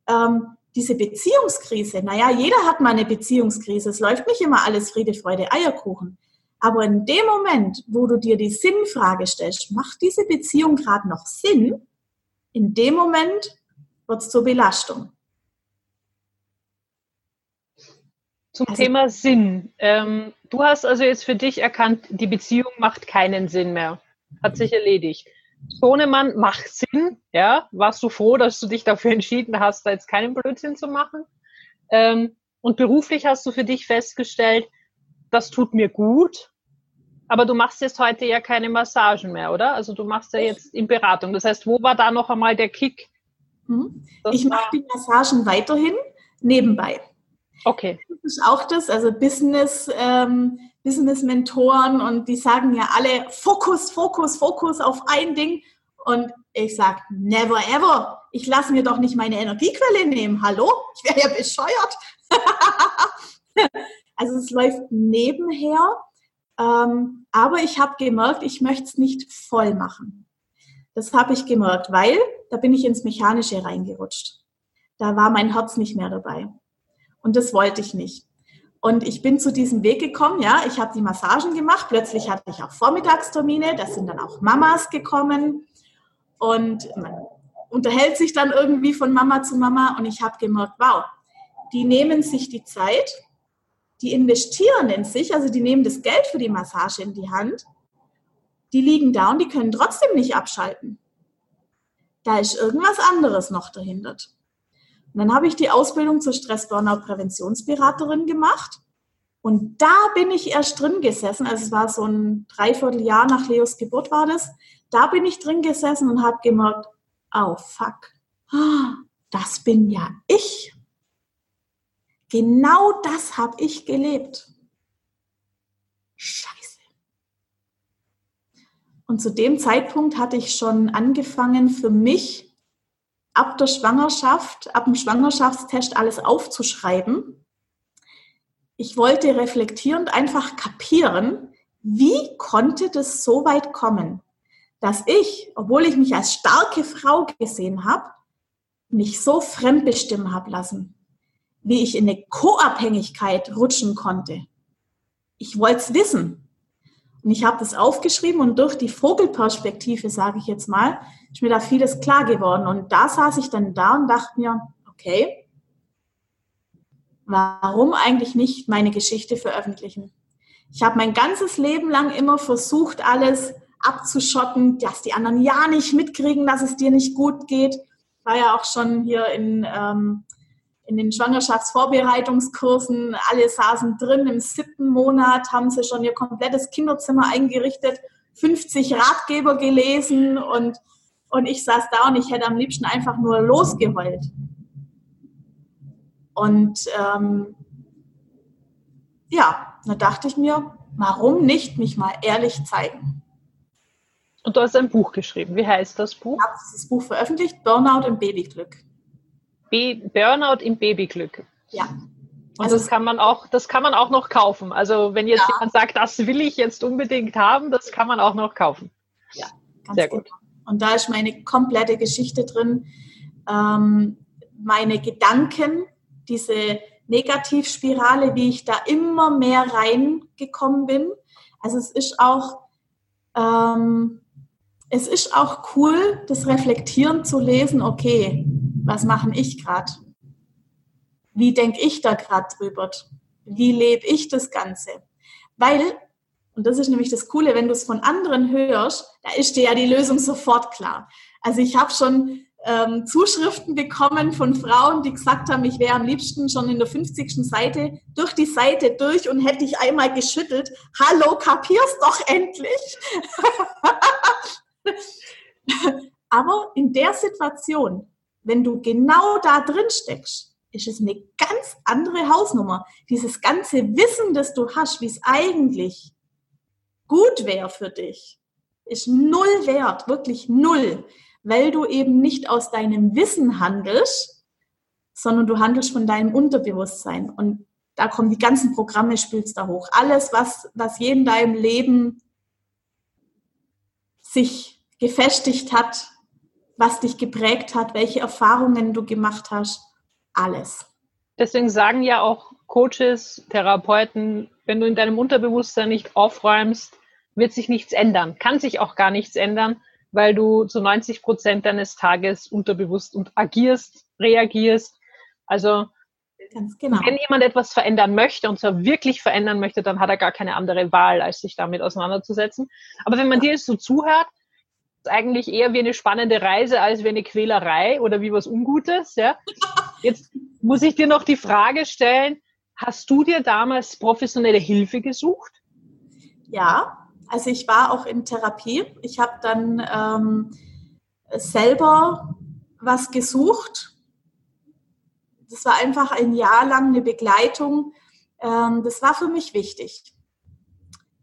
Ähm, diese Beziehungskrise, naja, jeder hat mal eine Beziehungskrise. Es läuft nicht immer alles Friede, Freude, Eierkuchen. Aber in dem Moment, wo du dir die Sinnfrage stellst, macht diese Beziehung gerade noch Sinn? In dem Moment wird es zur Belastung. Zum also, Thema Sinn. Ähm, du hast also jetzt für dich erkannt, die Beziehung macht keinen Sinn mehr. Hat sich erledigt. Sohnemann macht Sinn, ja. Warst du froh, dass du dich dafür entschieden hast, da jetzt keinen Blödsinn zu machen? Ähm, und beruflich hast du für dich festgestellt, das tut mir gut, aber du machst jetzt heute ja keine Massagen mehr, oder? Also du machst ja jetzt in Beratung. Das heißt, wo war da noch einmal der Kick? Mhm. Ich mache die Massagen weiterhin nebenbei. Okay. Das ist auch das, also Business, ähm, Business-Mentoren und die sagen ja alle Fokus, Fokus, Fokus auf ein Ding. Und ich sage, never ever. Ich lasse mir doch nicht meine Energiequelle nehmen. Hallo? Ich wäre ja bescheuert. also es läuft nebenher. Ähm, aber ich habe gemerkt, ich möchte es nicht voll machen. Das habe ich gemerkt, weil da bin ich ins Mechanische reingerutscht. Da war mein Herz nicht mehr dabei. Und das wollte ich nicht. Und ich bin zu diesem Weg gekommen, ja, ich habe die Massagen gemacht, plötzlich hatte ich auch Vormittagstermine, da sind dann auch Mamas gekommen. Und man unterhält sich dann irgendwie von Mama zu Mama. Und ich habe gemerkt, wow, die nehmen sich die Zeit, die investieren in sich, also die nehmen das Geld für die Massage in die Hand, die liegen da und die können trotzdem nicht abschalten. Da ist irgendwas anderes noch dahinter. Und dann habe ich die Ausbildung zur Stress-Burnout-Präventionsberaterin gemacht. Und da bin ich erst drin gesessen, also es war so ein Dreivierteljahr nach Leos Geburt war das, da bin ich drin gesessen und habe gemerkt, oh fuck, das bin ja ich. Genau das habe ich gelebt. Scheiße. Und zu dem Zeitpunkt hatte ich schon angefangen, für mich ab der Schwangerschaft, ab dem Schwangerschaftstest alles aufzuschreiben. Ich wollte reflektierend einfach kapieren, wie konnte das so weit kommen, dass ich, obwohl ich mich als starke Frau gesehen habe, mich so fremdbestimmen habe lassen, wie ich in eine Co-Abhängigkeit rutschen konnte. Ich wollte es wissen. Und ich habe das aufgeschrieben und durch die Vogelperspektive, sage ich jetzt mal, ist mir da vieles klar geworden. Und da saß ich dann da und dachte mir, okay, warum eigentlich nicht meine Geschichte veröffentlichen? Ich habe mein ganzes Leben lang immer versucht, alles abzuschotten, dass die anderen ja nicht mitkriegen, dass es dir nicht gut geht. War ja auch schon hier in ähm, in den Schwangerschaftsvorbereitungskursen, alle saßen drin, im siebten Monat haben sie schon ihr komplettes Kinderzimmer eingerichtet, 50 Ratgeber gelesen und, und ich saß da und ich hätte am liebsten einfach nur losgeheult. Und ähm, ja, da dachte ich mir, warum nicht mich mal ehrlich zeigen? Und du hast ein Buch geschrieben. Wie heißt das Buch? Ich habe dieses Buch veröffentlicht, Burnout im Babyglück. Burnout im Babyglück. Ja. Und also das kann man auch, das kann man auch noch kaufen. Also wenn jetzt ja. jemand sagt, das will ich jetzt unbedingt haben, das kann man auch noch kaufen. Ja, ganz sehr gut. Genau. Und da ist meine komplette Geschichte drin, ähm, meine Gedanken, diese Negativspirale, wie ich da immer mehr reingekommen bin. Also es ist auch, ähm, es ist auch cool, das Reflektieren zu lesen. Okay, was mache ich gerade? Wie denke ich da gerade drüber? Wie lebe ich das Ganze? Weil, und das ist nämlich das Coole, wenn du es von anderen hörst, da ist dir ja die Lösung sofort klar. Also ich habe schon ähm, Zuschriften bekommen von Frauen, die gesagt haben, ich wäre am liebsten schon in der 50. Seite durch die Seite durch und hätte ich einmal geschüttelt. Hallo, kapierst doch endlich. Aber in der Situation wenn du genau da drin steckst, ist es eine ganz andere Hausnummer. Dieses ganze Wissen, das du hast, wie es eigentlich gut wäre für dich, ist null wert, wirklich null, weil du eben nicht aus deinem Wissen handelst, sondern du handelst von deinem Unterbewusstsein. Und da kommen die ganzen Programme, spülst da hoch. Alles, was, was je in deinem Leben sich gefestigt hat, was dich geprägt hat, welche Erfahrungen du gemacht hast, alles. Deswegen sagen ja auch Coaches, Therapeuten, wenn du in deinem Unterbewusstsein nicht aufräumst, wird sich nichts ändern, kann sich auch gar nichts ändern, weil du zu 90 Prozent deines Tages unterbewusst und agierst, reagierst. Also genau. wenn jemand etwas verändern möchte und zwar wirklich verändern möchte, dann hat er gar keine andere Wahl, als sich damit auseinanderzusetzen. Aber wenn man dir jetzt so zuhört, eigentlich eher wie eine spannende Reise als wie eine Quälerei oder wie was Ungutes. Ja? Jetzt muss ich dir noch die Frage stellen, hast du dir damals professionelle Hilfe gesucht? Ja, also ich war auch in Therapie. Ich habe dann ähm, selber was gesucht. das war einfach ein Jahr lang eine Begleitung. Ähm, das war für mich wichtig.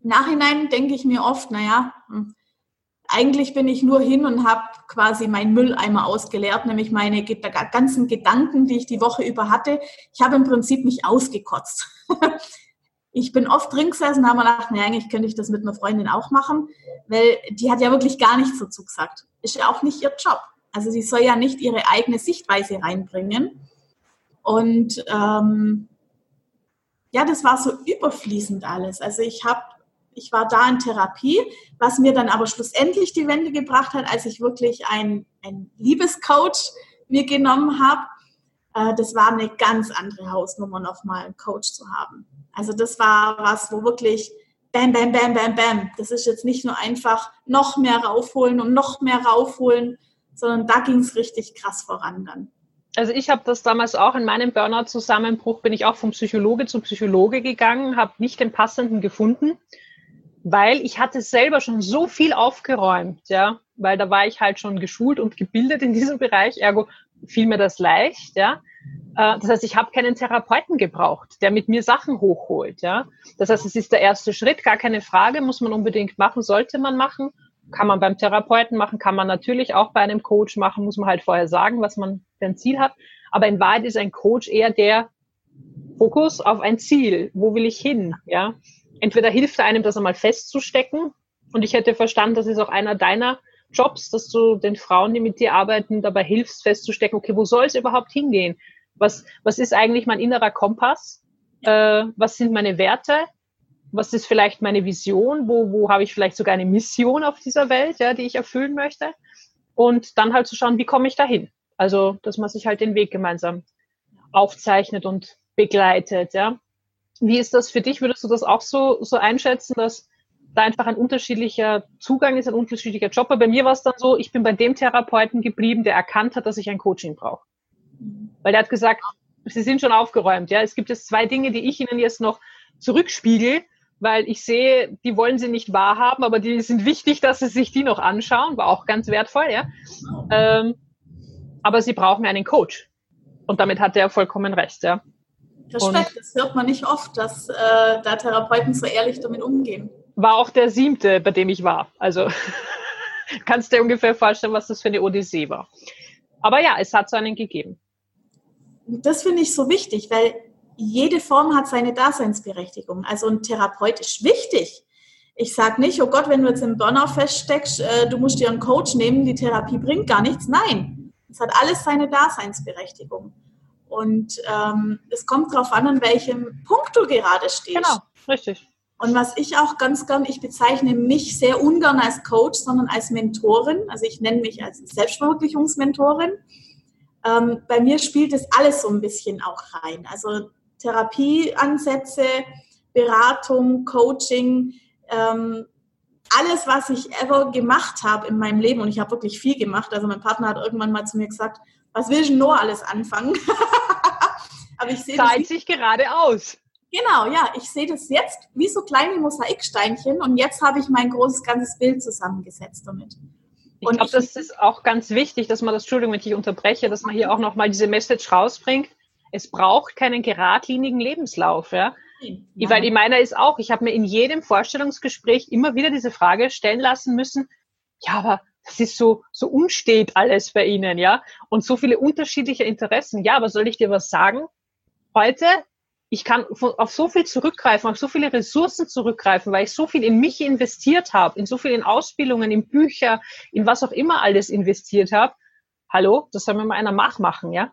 Im Nachhinein denke ich mir oft, naja, hm, eigentlich bin ich nur hin und habe quasi meinen Mülleimer ausgeleert, nämlich meine ganzen Gedanken, die ich die Woche über hatte. Ich habe im Prinzip mich ausgekotzt. ich bin oft drin gesessen und habe mir gedacht, naja, eigentlich könnte ich das mit einer Freundin auch machen, weil die hat ja wirklich gar nichts dazu gesagt. Ist ja auch nicht ihr Job. Also sie soll ja nicht ihre eigene Sichtweise reinbringen. Und ähm, ja, das war so überfließend alles. Also ich habe ich war da in Therapie, was mir dann aber schlussendlich die Wende gebracht hat, als ich wirklich ein, ein Liebescoach mir genommen habe. Äh, das war eine ganz andere Hausnummer, nochmal einen Coach zu haben. Also das war was, wo wirklich bam, bam, bam, bam, bam. Das ist jetzt nicht nur einfach noch mehr raufholen und noch mehr raufholen, sondern da ging es richtig krass voran dann. Also ich habe das damals auch in meinem Burnout-Zusammenbruch, bin ich auch vom Psychologe zu Psychologe gegangen, habe nicht den passenden gefunden weil ich hatte selber schon so viel aufgeräumt, ja, weil da war ich halt schon geschult und gebildet in diesem Bereich, ergo fiel mir das leicht, ja. Äh, das heißt, ich habe keinen Therapeuten gebraucht, der mit mir Sachen hochholt, ja. Das heißt, es ist der erste Schritt, gar keine Frage, muss man unbedingt machen, sollte man machen, kann man beim Therapeuten machen, kann man natürlich auch bei einem Coach machen, muss man halt vorher sagen, was man für ein Ziel hat. Aber in Wahrheit ist ein Coach eher der Fokus auf ein Ziel. Wo will ich hin? Ja entweder hilft einem, das einmal festzustecken. Und ich hätte verstanden, das ist auch einer deiner Jobs, dass du den Frauen, die mit dir arbeiten, dabei hilfst, festzustecken, okay, wo soll es überhaupt hingehen? Was, was ist eigentlich mein innerer Kompass? Äh, was sind meine Werte? Was ist vielleicht meine Vision? Wo, wo habe ich vielleicht sogar eine Mission auf dieser Welt, ja, die ich erfüllen möchte? Und dann halt zu schauen, wie komme ich dahin? Also, dass man sich halt den Weg gemeinsam aufzeichnet und begleitet, ja. Wie ist das für dich? Würdest du das auch so, so einschätzen, dass da einfach ein unterschiedlicher Zugang ist, ein unterschiedlicher Job? Aber bei mir war es dann so, ich bin bei dem Therapeuten geblieben, der erkannt hat, dass ich ein Coaching brauche. Weil der hat gesagt, sie sind schon aufgeräumt. Ja, es gibt jetzt zwei Dinge, die ich Ihnen jetzt noch zurückspiegel, weil ich sehe, die wollen sie nicht wahrhaben, aber die sind wichtig, dass sie sich die noch anschauen. War auch ganz wertvoll, ja. Ähm, aber sie brauchen einen Coach. Und damit hat er vollkommen recht, ja. Respekt, und das hört man nicht oft, dass äh, da Therapeuten so ehrlich damit umgehen. War auch der siebte, bei dem ich war. Also kannst du dir ungefähr vorstellen, was das für eine Odyssee war. Aber ja, es hat so einen gegeben. Das finde ich so wichtig, weil jede Form hat seine Daseinsberechtigung. Also ein Therapeut ist wichtig. Ich sage nicht, oh Gott, wenn du jetzt im Burnout feststeckst, äh, du musst dir einen Coach nehmen, die Therapie bringt gar nichts. Nein, es hat alles seine Daseinsberechtigung. Und ähm, es kommt darauf an, an welchem Punkt du gerade stehst. Genau, richtig. Und was ich auch ganz gern, ich bezeichne mich sehr ungern als Coach, sondern als Mentorin. Also ich nenne mich als Selbstverwirklichungsmentorin. Ähm, bei mir spielt das alles so ein bisschen auch rein. Also Therapieansätze, Beratung, Coaching, ähm, alles, was ich ever gemacht habe in meinem Leben, und ich habe wirklich viel gemacht. Also mein Partner hat irgendwann mal zu mir gesagt, was will ich nur alles anfangen? Aber ich sehe Zahlt sich gerade aus. Genau, ja, ich sehe das jetzt wie so kleine Mosaiksteinchen und jetzt habe ich mein großes ganzes Bild zusammengesetzt damit. Und ich glaube, das ist auch ganz wichtig, dass man das, Entschuldigung, wenn ich unterbreche, dass man hier auch nochmal diese Message rausbringt. Es braucht keinen geradlinigen Lebenslauf, ja. ja. Weil ich meiner ist auch, ich habe mir in jedem Vorstellungsgespräch immer wieder diese Frage stellen lassen müssen, ja, aber das ist so, so unstet alles bei Ihnen, ja. Und so viele unterschiedliche Interessen. Ja, aber soll ich dir was sagen? Heute, ich kann auf so viel zurückgreifen, auf so viele Ressourcen zurückgreifen, weil ich so viel in mich investiert habe, in so viel in Ausbildungen, in Bücher, in was auch immer alles investiert habe. Hallo, das soll mir mal einer nachmachen, ja.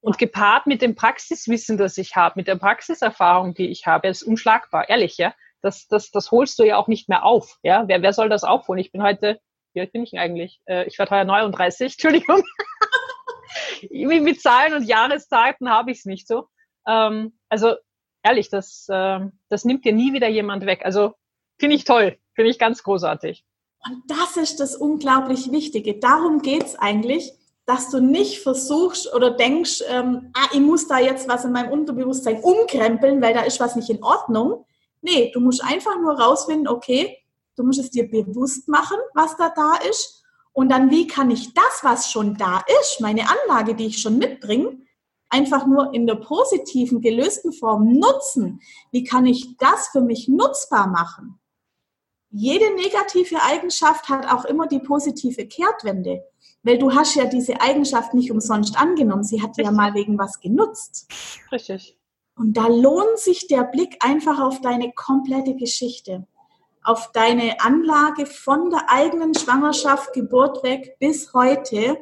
Und gepaart mit dem Praxiswissen, das ich habe, mit der Praxiserfahrung, die ich habe, ist unschlagbar, ehrlich, ja. Das, das, das holst du ja auch nicht mehr auf, ja. Wer, wer soll das aufholen? Ich bin heute wie alt bin ich eigentlich? Äh, ich werde heuer 39, Entschuldigung. mit Zahlen und Jahreszeiten habe ich es nicht so. Ähm, also ehrlich, das, äh, das nimmt dir nie wieder jemand weg. Also finde ich toll, finde ich ganz großartig. Und das ist das unglaublich Wichtige. Darum geht es eigentlich, dass du nicht versuchst oder denkst, ähm, ah, ich muss da jetzt was in meinem Unterbewusstsein umkrempeln, weil da ist was nicht in Ordnung. Nee, du musst einfach nur rausfinden, okay, Du musst es dir bewusst machen, was da da ist. Und dann, wie kann ich das, was schon da ist, meine Anlage, die ich schon mitbringe, einfach nur in der positiven, gelösten Form nutzen. Wie kann ich das für mich nutzbar machen? Jede negative Eigenschaft hat auch immer die positive Kehrtwende, weil du hast ja diese Eigenschaft nicht umsonst angenommen. Sie hat ja mal wegen was genutzt. Richtig. Und da lohnt sich der Blick einfach auf deine komplette Geschichte, auf deine Anlage von der eigenen Schwangerschaft, Geburt weg bis heute.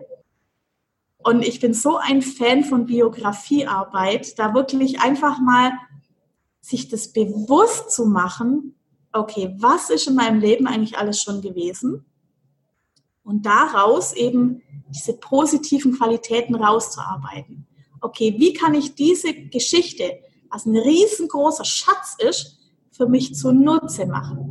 Und ich bin so ein Fan von Biografiearbeit, da wirklich einfach mal sich das bewusst zu machen, okay, was ist in meinem Leben eigentlich alles schon gewesen? Und daraus eben diese positiven Qualitäten rauszuarbeiten okay, wie kann ich diese Geschichte, was ein riesengroßer Schatz ist, für mich zunutze machen?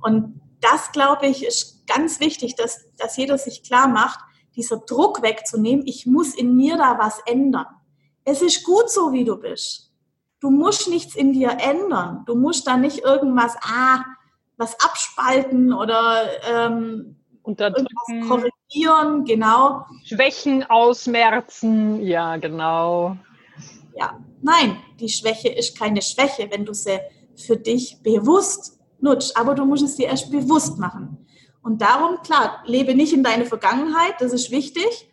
Und das, glaube ich, ist ganz wichtig, dass, dass jeder sich klar macht, dieser Druck wegzunehmen, ich muss in mir da was ändern. Es ist gut so, wie du bist. Du musst nichts in dir ändern. Du musst da nicht irgendwas, ah, was abspalten oder ähm, Unterdrücken. korrigieren, genau. Schwächen ausmerzen, ja, genau. Ja, nein, die Schwäche ist keine Schwäche, wenn du sie für dich bewusst nutzt. Aber du musst es dir erst bewusst machen. Und darum, klar, lebe nicht in deine Vergangenheit, das ist wichtig,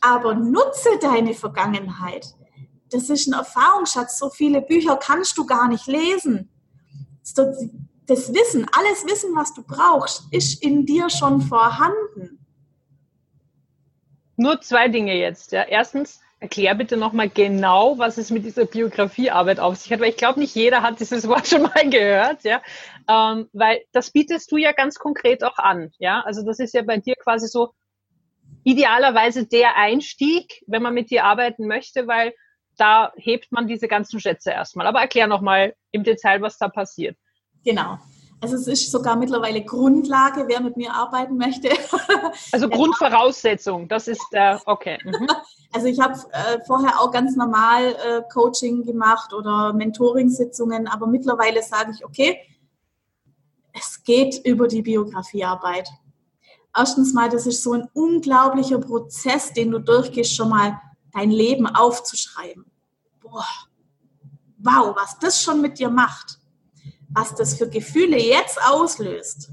aber nutze deine Vergangenheit. Das ist ein Erfahrungsschatz. So viele Bücher kannst du gar nicht lesen das Wissen, alles Wissen, was du brauchst, ist in dir schon vorhanden. Nur zwei Dinge jetzt. Ja. Erstens, erklär bitte nochmal genau, was es mit dieser Biografiearbeit auf sich hat, weil ich glaube, nicht jeder hat dieses Wort schon mal gehört, ja. Ähm, weil das bietest du ja ganz konkret auch an, ja. Also das ist ja bei dir quasi so idealerweise der Einstieg, wenn man mit dir arbeiten möchte, weil da hebt man diese ganzen Schätze erstmal. Aber erklär nochmal im Detail, was da passiert. Genau. Also es ist sogar mittlerweile Grundlage, wer mit mir arbeiten möchte. Also Grundvoraussetzung, das ist äh, okay. Mhm. Also ich habe äh, vorher auch ganz normal äh, Coaching gemacht oder Mentoring-Sitzungen, aber mittlerweile sage ich, okay, es geht über die Biografiearbeit. Erstens mal, das ist so ein unglaublicher Prozess, den du durchgehst, schon mal dein Leben aufzuschreiben. Boah, wow, was das schon mit dir macht was das für Gefühle jetzt auslöst.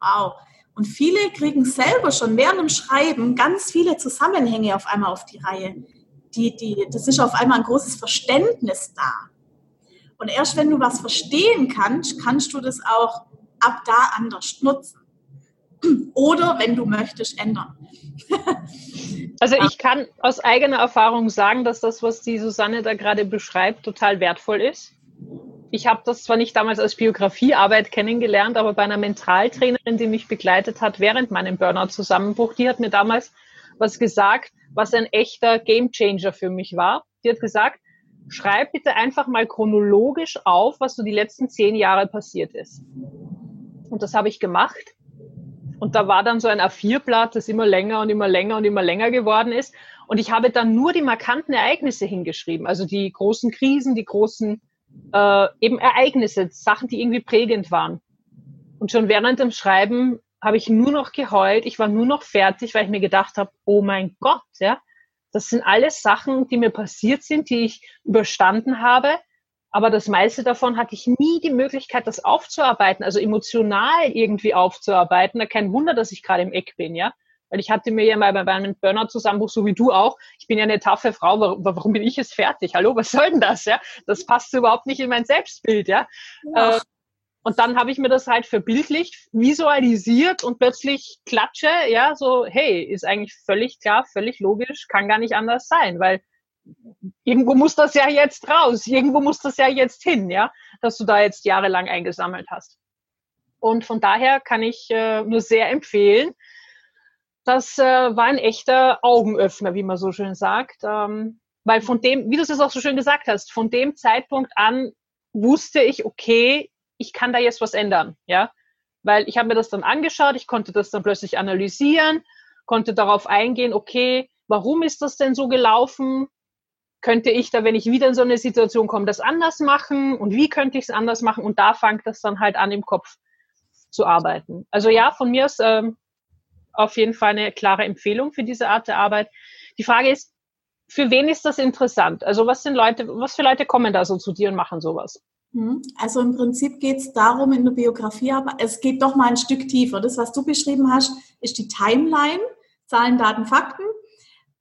Wow. Und viele kriegen selber schon während dem Schreiben ganz viele Zusammenhänge auf einmal auf die Reihe. Die, die, das ist auf einmal ein großes Verständnis da. Und erst wenn du was verstehen kannst, kannst du das auch ab da anders nutzen. Oder wenn du möchtest, ändern. also ich kann aus eigener Erfahrung sagen, dass das, was die Susanne da gerade beschreibt, total wertvoll ist ich habe das zwar nicht damals als Biografiearbeit kennengelernt, aber bei einer Mentaltrainerin, die mich begleitet hat während meinem Burnout-Zusammenbruch, die hat mir damals was gesagt, was ein echter Gamechanger für mich war. Die hat gesagt, schreib bitte einfach mal chronologisch auf, was so die letzten zehn Jahre passiert ist. Und das habe ich gemacht. Und da war dann so ein A4-Blatt, das immer länger und immer länger und immer länger geworden ist. Und ich habe dann nur die markanten Ereignisse hingeschrieben, also die großen Krisen, die großen äh, eben Ereignisse, Sachen, die irgendwie prägend waren. Und schon während dem Schreiben habe ich nur noch geheult, ich war nur noch fertig, weil ich mir gedacht habe, oh mein Gott, ja, das sind alles Sachen, die mir passiert sind, die ich überstanden habe. Aber das meiste davon hatte ich nie die Möglichkeit, das aufzuarbeiten, also emotional irgendwie aufzuarbeiten. Kein Wunder, dass ich gerade im Eck bin, ja. Weil ich hatte mir ja mal bei meinem Burnout-Zusammenbruch, so wie du auch, ich bin ja eine taffe Frau, warum, warum bin ich jetzt fertig? Hallo, was soll denn das? Ja? Das passt überhaupt nicht in mein Selbstbild, ja. ja. Äh, und dann habe ich mir das halt verbildlicht, visualisiert und plötzlich klatsche, ja, so, hey, ist eigentlich völlig klar, völlig logisch, kann gar nicht anders sein, weil irgendwo muss das ja jetzt raus, irgendwo muss das ja jetzt hin, ja, dass du da jetzt jahrelang eingesammelt hast. Und von daher kann ich äh, nur sehr empfehlen, das äh, war ein echter Augenöffner, wie man so schön sagt. Ähm, weil von dem, wie du es auch so schön gesagt hast, von dem Zeitpunkt an wusste ich, okay, ich kann da jetzt was ändern, ja. Weil ich habe mir das dann angeschaut, ich konnte das dann plötzlich analysieren, konnte darauf eingehen, okay, warum ist das denn so gelaufen? Könnte ich da, wenn ich wieder in so eine Situation komme, das anders machen? Und wie könnte ich es anders machen? Und da fängt das dann halt an, im Kopf zu arbeiten. Also ja, von mir ist ähm, auf jeden Fall eine klare Empfehlung für diese Art der Arbeit. Die Frage ist, für wen ist das interessant? Also was sind Leute, was für Leute kommen da so zu dir und machen sowas? Hm, also im Prinzip geht es darum in der Biografie, es geht doch mal ein Stück tiefer. Das, was du beschrieben hast, ist die Timeline, Zahlen, Daten, Fakten.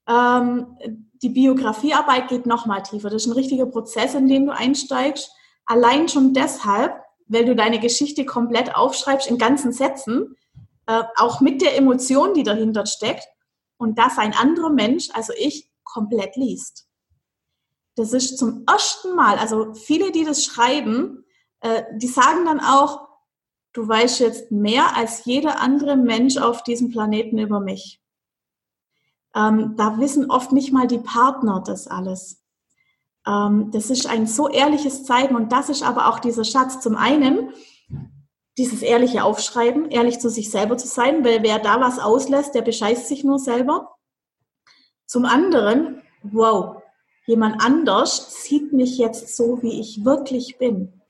Ähm, die Biografiearbeit geht noch mal tiefer. Das ist ein richtiger Prozess, in den du einsteigst. Allein schon deshalb, weil du deine Geschichte komplett aufschreibst in ganzen Sätzen, äh, auch mit der Emotion, die dahinter steckt, und dass ein anderer Mensch, also ich, komplett liest. Das ist zum ersten Mal, also viele, die das schreiben, äh, die sagen dann auch, du weißt jetzt mehr als jeder andere Mensch auf diesem Planeten über mich. Ähm, da wissen oft nicht mal die Partner das alles. Ähm, das ist ein so ehrliches Zeigen und das ist aber auch dieser Schatz. Zum einen, dieses ehrliche Aufschreiben, ehrlich zu sich selber zu sein, weil wer da was auslässt, der bescheißt sich nur selber. Zum anderen, wow, jemand anders sieht mich jetzt so, wie ich wirklich bin.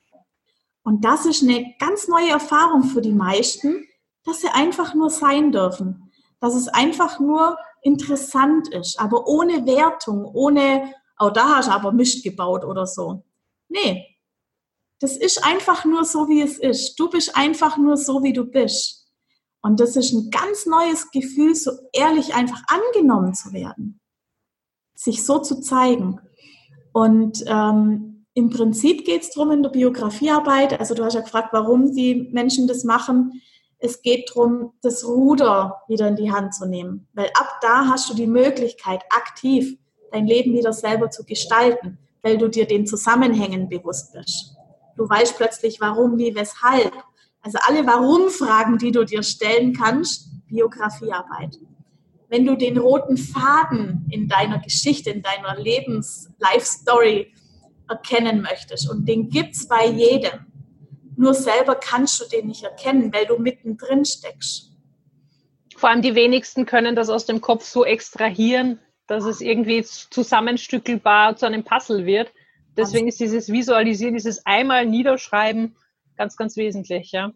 Und das ist eine ganz neue Erfahrung für die meisten, dass sie einfach nur sein dürfen. Dass es einfach nur interessant ist, aber ohne Wertung, ohne, oh, da hast du aber Mist gebaut oder so. Nee, das ist einfach nur so, wie es ist. Du bist einfach nur so, wie du bist. Und das ist ein ganz neues Gefühl, so ehrlich einfach angenommen zu werden. Sich so zu zeigen. Und ähm, im Prinzip geht es darum in der Biografiearbeit, also du hast ja gefragt, warum die Menschen das machen. Es geht darum, das Ruder wieder in die Hand zu nehmen. Weil ab da hast du die Möglichkeit, aktiv dein Leben wieder selber zu gestalten, weil du dir den Zusammenhängen bewusst bist. Du weißt plötzlich, warum, wie, weshalb. Also alle Warum-Fragen, die du dir stellen kannst, Biografiearbeit. Wenn du den roten Faden in deiner Geschichte, in deiner Lebens-Life-Story erkennen möchtest, und den gibt es bei jedem, nur selber kannst du den nicht erkennen, weil du mittendrin steckst. Vor allem die wenigsten können das aus dem Kopf so extrahieren, dass es irgendwie zusammenstückelbar zu einem Puzzle wird. Deswegen ist dieses Visualisieren, dieses einmal Niederschreiben ganz, ganz wesentlich, ja.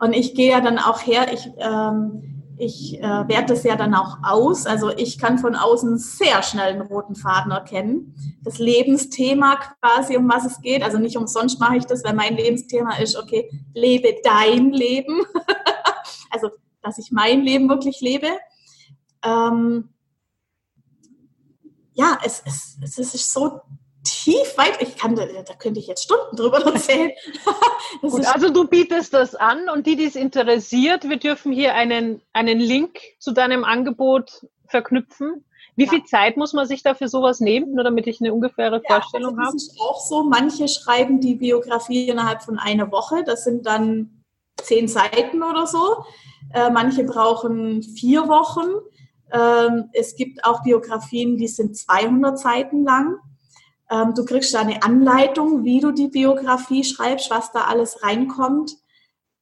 Und ich gehe ja dann auch her, ich, ähm, ich äh, werte es ja dann auch aus. Also ich kann von außen sehr schnell einen roten Faden erkennen. Das Lebensthema quasi, um was es geht. Also nicht umsonst mache ich das, weil mein Lebensthema ist, okay, lebe dein Leben. also, dass ich mein Leben wirklich lebe. Ähm, ja, es, es, es ist so tief weit, ich kann, da, da könnte ich jetzt Stunden drüber erzählen. Gut, also du bietest das an und die, die es interessiert, wir dürfen hier einen, einen Link zu deinem Angebot verknüpfen. Wie ja. viel Zeit muss man sich dafür sowas nehmen, nur damit ich eine ungefähre ja, Vorstellung also habe? Das ist auch so. Manche schreiben die Biografie innerhalb von einer Woche. Das sind dann zehn Seiten oder so. Äh, manche brauchen vier Wochen. Ähm, es gibt auch Biografien, die sind 200 Seiten lang. Ähm, du kriegst da eine Anleitung, wie du die Biografie schreibst, was da alles reinkommt.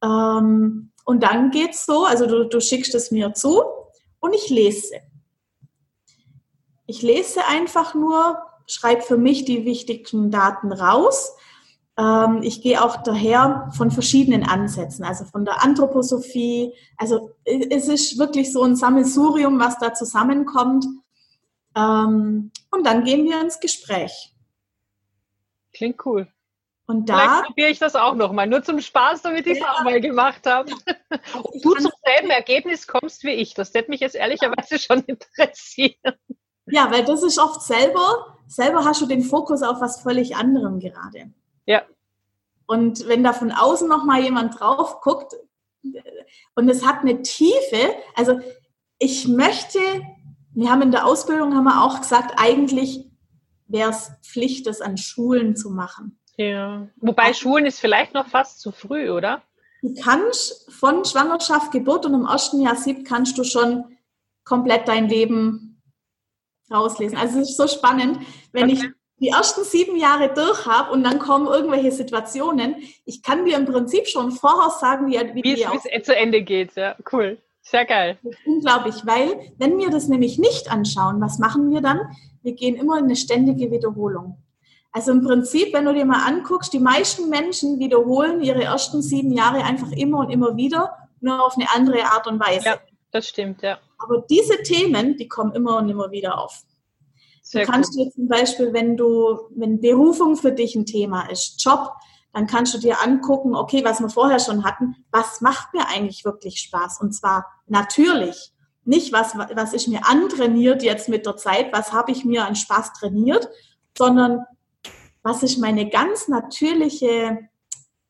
Ähm, und dann geht's so, also du, du schickst es mir zu und ich lese. Ich lese einfach nur, schreibe für mich die wichtigsten Daten raus. Ähm, ich gehe auch daher von verschiedenen Ansätzen, also von der Anthroposophie. Also es ist wirklich so ein Sammelsurium, was da zusammenkommt. Ähm, und dann gehen wir ins Gespräch. Klingt cool. Und da Vielleicht probiere ich das auch nochmal, nur zum Spaß, damit ich es ja. auch mal gemacht habe. Ob du zum selben Ergebnis kommst wie ich, das hätte mich jetzt ehrlicherweise schon interessieren. Ja, weil das ist oft selber, selber hast du den Fokus auf was völlig anderem gerade. Ja. Und wenn da von außen nochmal jemand drauf guckt und es hat eine Tiefe, also ich möchte, wir haben in der Ausbildung haben wir auch gesagt, eigentlich wäre es Pflicht, das an Schulen zu machen. Ja, wobei Ach, Schulen ist vielleicht noch fast zu früh, oder? Du kannst von Schwangerschaft, Geburt und im ersten Jahr sieb kannst du schon komplett dein Leben rauslesen. Also es ist so spannend, wenn okay. ich die ersten sieben Jahre durch habe und dann kommen irgendwelche Situationen. Ich kann dir im Prinzip schon vorher sagen, wie, wie, wie es zu Ende geht. Ja, cool. Sehr geil. Unglaublich, weil wenn wir das nämlich nicht anschauen, was machen wir dann? wir gehen immer in eine ständige Wiederholung. Also im Prinzip, wenn du dir mal anguckst, die meisten Menschen wiederholen ihre ersten sieben Jahre einfach immer und immer wieder, nur auf eine andere Art und Weise. Ja, das stimmt, ja. Aber diese Themen, die kommen immer und immer wieder auf. Sehr du kannst dir zum Beispiel, wenn du, wenn Berufung für dich ein Thema ist, Job, dann kannst du dir angucken, okay, was wir vorher schon hatten, was macht mir eigentlich wirklich Spaß? Und zwar natürlich. Nicht, was, was ist mir antrainiert jetzt mit der Zeit, was habe ich mir an Spaß trainiert, sondern was ist meine ganz natürliche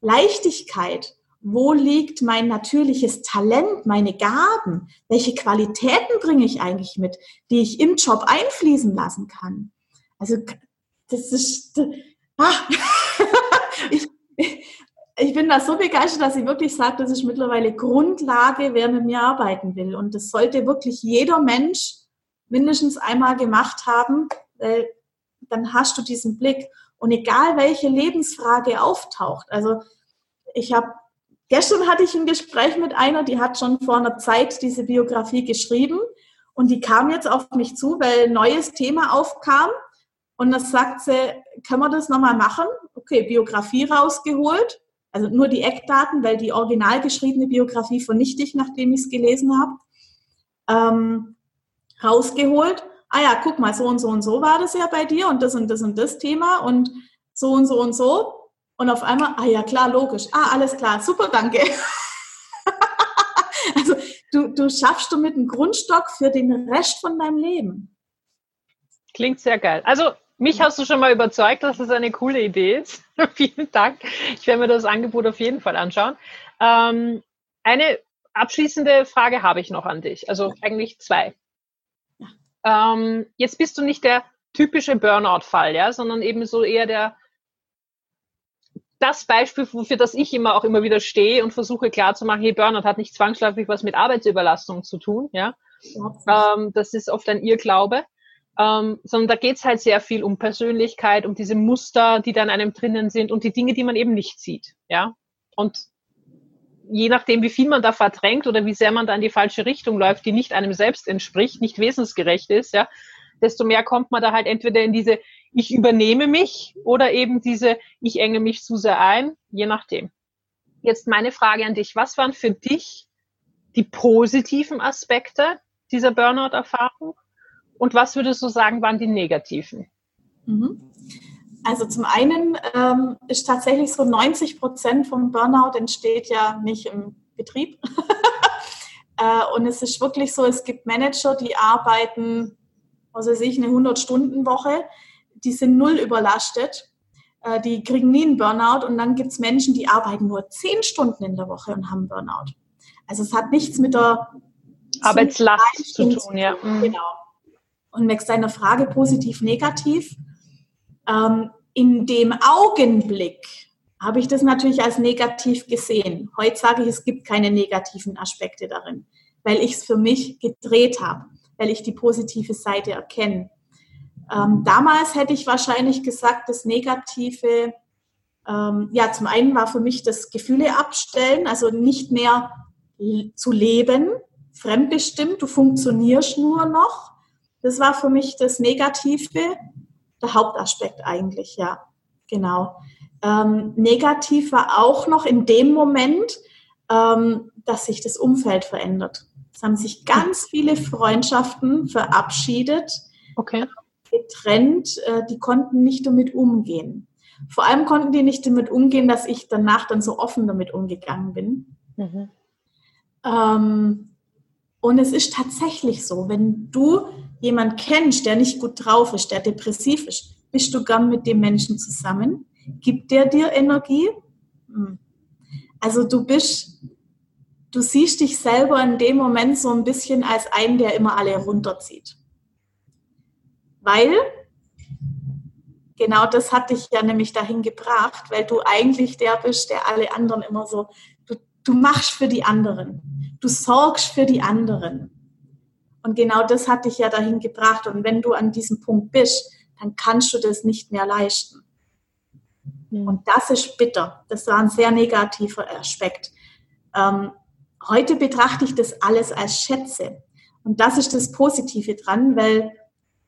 Leichtigkeit? Wo liegt mein natürliches Talent, meine Gaben? Welche Qualitäten bringe ich eigentlich mit, die ich im Job einfließen lassen kann? Also, das ist, ah, ich, bin da so begeistert, dass ich wirklich sage, das ist mittlerweile Grundlage, wer mit mir arbeiten will. Und das sollte wirklich jeder Mensch mindestens einmal gemacht haben, weil dann hast du diesen Blick. Und egal welche Lebensfrage auftaucht, also ich habe gestern hatte ich ein Gespräch mit einer, die hat schon vor einer Zeit diese Biografie geschrieben und die kam jetzt auf mich zu, weil ein neues Thema aufkam und das sagt sie, können wir das nochmal machen? Okay, Biografie rausgeholt, also nur die Eckdaten, weil die original geschriebene Biografie vernichte ich, nachdem ich es gelesen habe, ähm, rausgeholt. Ah ja, guck mal, so und so und so war das ja bei dir und das und das und das Thema und so und so und so. Und auf einmal, ah ja, klar, logisch. Ah, alles klar, super, danke. also du, du schaffst damit einen Grundstock für den Rest von deinem Leben. Klingt sehr geil. Also mich hast du schon mal überzeugt, dass es eine coole Idee ist. Vielen Dank. Ich werde mir das Angebot auf jeden Fall anschauen. Ähm, eine abschließende Frage habe ich noch an dich. Also eigentlich zwei. Ja. Ähm, jetzt bist du nicht der typische Burnout-Fall, ja, sondern eben so eher der das Beispiel, für das ich immer auch immer wieder stehe und versuche klarzumachen, hey, Burnout hat nicht zwangsläufig was mit Arbeitsüberlastung zu tun, ja. Ähm, das ist oft ein Irrglaube ähm, sondern da geht's halt sehr viel um Persönlichkeit, um diese Muster, die da in einem drinnen sind und die Dinge, die man eben nicht sieht. Ja. Und je nachdem, wie viel man da verdrängt oder wie sehr man da in die falsche Richtung läuft, die nicht einem selbst entspricht, nicht wesensgerecht ist, ja, desto mehr kommt man da halt entweder in diese ich übernehme mich oder eben diese ich enge mich zu sehr ein, je nachdem. Jetzt meine Frage an dich, was waren für dich die positiven Aspekte dieser Burnout-Erfahrung und was würdest du sagen, waren die negativen? Mhm. Also zum einen ähm, ist tatsächlich so 90 Prozent vom Burnout entsteht ja nicht im Betrieb. äh, und es ist wirklich so, es gibt Manager, die arbeiten, was weiß ich, eine 100-Stunden-Woche, die sind null überlastet, äh, die kriegen nie einen Burnout. Und dann gibt es Menschen, die arbeiten nur 10 Stunden in der Woche und haben Burnout. Also es hat nichts mit der Arbeitslast zu tun, ja. Mhm. Genau und weg seiner Frage positiv, negativ. Ähm, in dem Augenblick habe ich das natürlich als negativ gesehen. Heute sage ich, es gibt keine negativen Aspekte darin, weil ich es für mich gedreht habe, weil ich die positive Seite erkenne. Ähm, damals hätte ich wahrscheinlich gesagt, das Negative, ähm, ja, zum einen war für mich das Gefühle abstellen, also nicht mehr zu leben, fremdbestimmt, du funktionierst nur noch. Das war für mich das Negative, der Hauptaspekt eigentlich, ja, genau. Ähm, negativ war auch noch in dem Moment, ähm, dass sich das Umfeld verändert. Es haben sich ganz viele Freundschaften verabschiedet, okay. getrennt, äh, die konnten nicht damit umgehen. Vor allem konnten die nicht damit umgehen, dass ich danach dann so offen damit umgegangen bin. Mhm. Ähm, und es ist tatsächlich so, wenn du jemand kennst, der nicht gut drauf ist, der depressiv ist, bist du gern mit dem Menschen zusammen? Gibt der dir Energie? Hm. Also du bist, du siehst dich selber in dem Moment so ein bisschen als einen, der immer alle runterzieht. Weil genau das hat dich ja nämlich dahin gebracht, weil du eigentlich der bist, der alle anderen immer so, du, du machst für die anderen, du sorgst für die anderen. Und genau das hat dich ja dahin gebracht. Und wenn du an diesem Punkt bist, dann kannst du das nicht mehr leisten. Und das ist bitter. Das war ein sehr negativer Aspekt. Ähm, heute betrachte ich das alles als Schätze. Und das ist das Positive dran, weil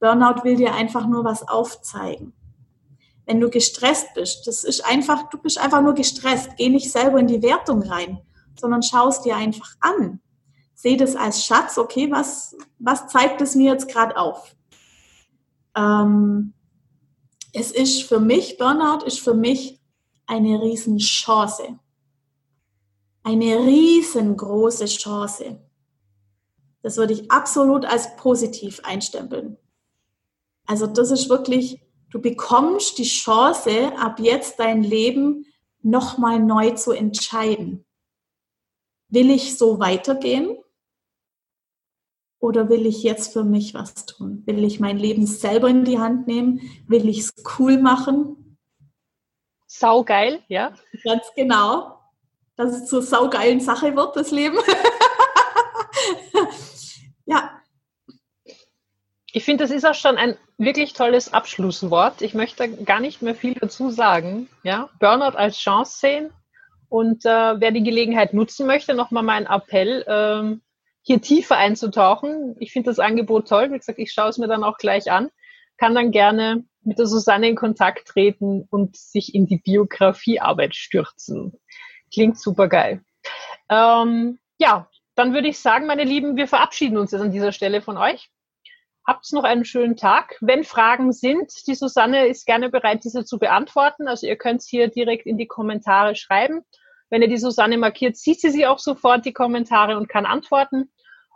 Burnout will dir einfach nur was aufzeigen. Wenn du gestresst bist, das ist einfach, du bist einfach nur gestresst. Geh nicht selber in die Wertung rein, sondern schaust dir einfach an sehe das als Schatz, okay, was, was zeigt es mir jetzt gerade auf? ähm, es ist für mich, Burnout ist für mich eine Riesenchance. Eine riesengroße Chance. Das würde ich absolut als positiv einstempeln. Also das ist wirklich, du bekommst die Chance, ab jetzt dein Leben nochmal neu zu entscheiden. Will ich so weitergehen? Oder will ich jetzt für mich was tun? Will ich mein Leben selber in die Hand nehmen? Will ich es cool machen? Saugeil, ja. Ganz genau. Dass es zur saugeilen Sache wird, das Leben. ja. Ich finde, das ist auch schon ein wirklich tolles Abschlusswort. Ich möchte gar nicht mehr viel dazu sagen. Ja? Burnout als Chance sehen. Und äh, wer die Gelegenheit nutzen möchte, nochmal mein Appell, ähm, hier tiefer einzutauchen. Ich finde das Angebot toll. Wie gesagt, ich schaue es mir dann auch gleich an. Kann dann gerne mit der Susanne in Kontakt treten und sich in die Biografiearbeit stürzen. Klingt super geil. Ähm, ja, dann würde ich sagen, meine Lieben, wir verabschieden uns jetzt an dieser Stelle von euch. Habt noch einen schönen Tag. Wenn Fragen sind, die Susanne ist gerne bereit, diese zu beantworten. Also ihr könnt hier direkt in die Kommentare schreiben. Wenn ihr die Susanne markiert, sieht sie sie auch sofort, die Kommentare, und kann antworten.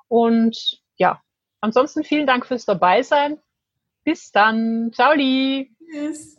Und ja, ansonsten vielen Dank fürs Dabeisein. Bis dann. Ciao, Li. Tschüss.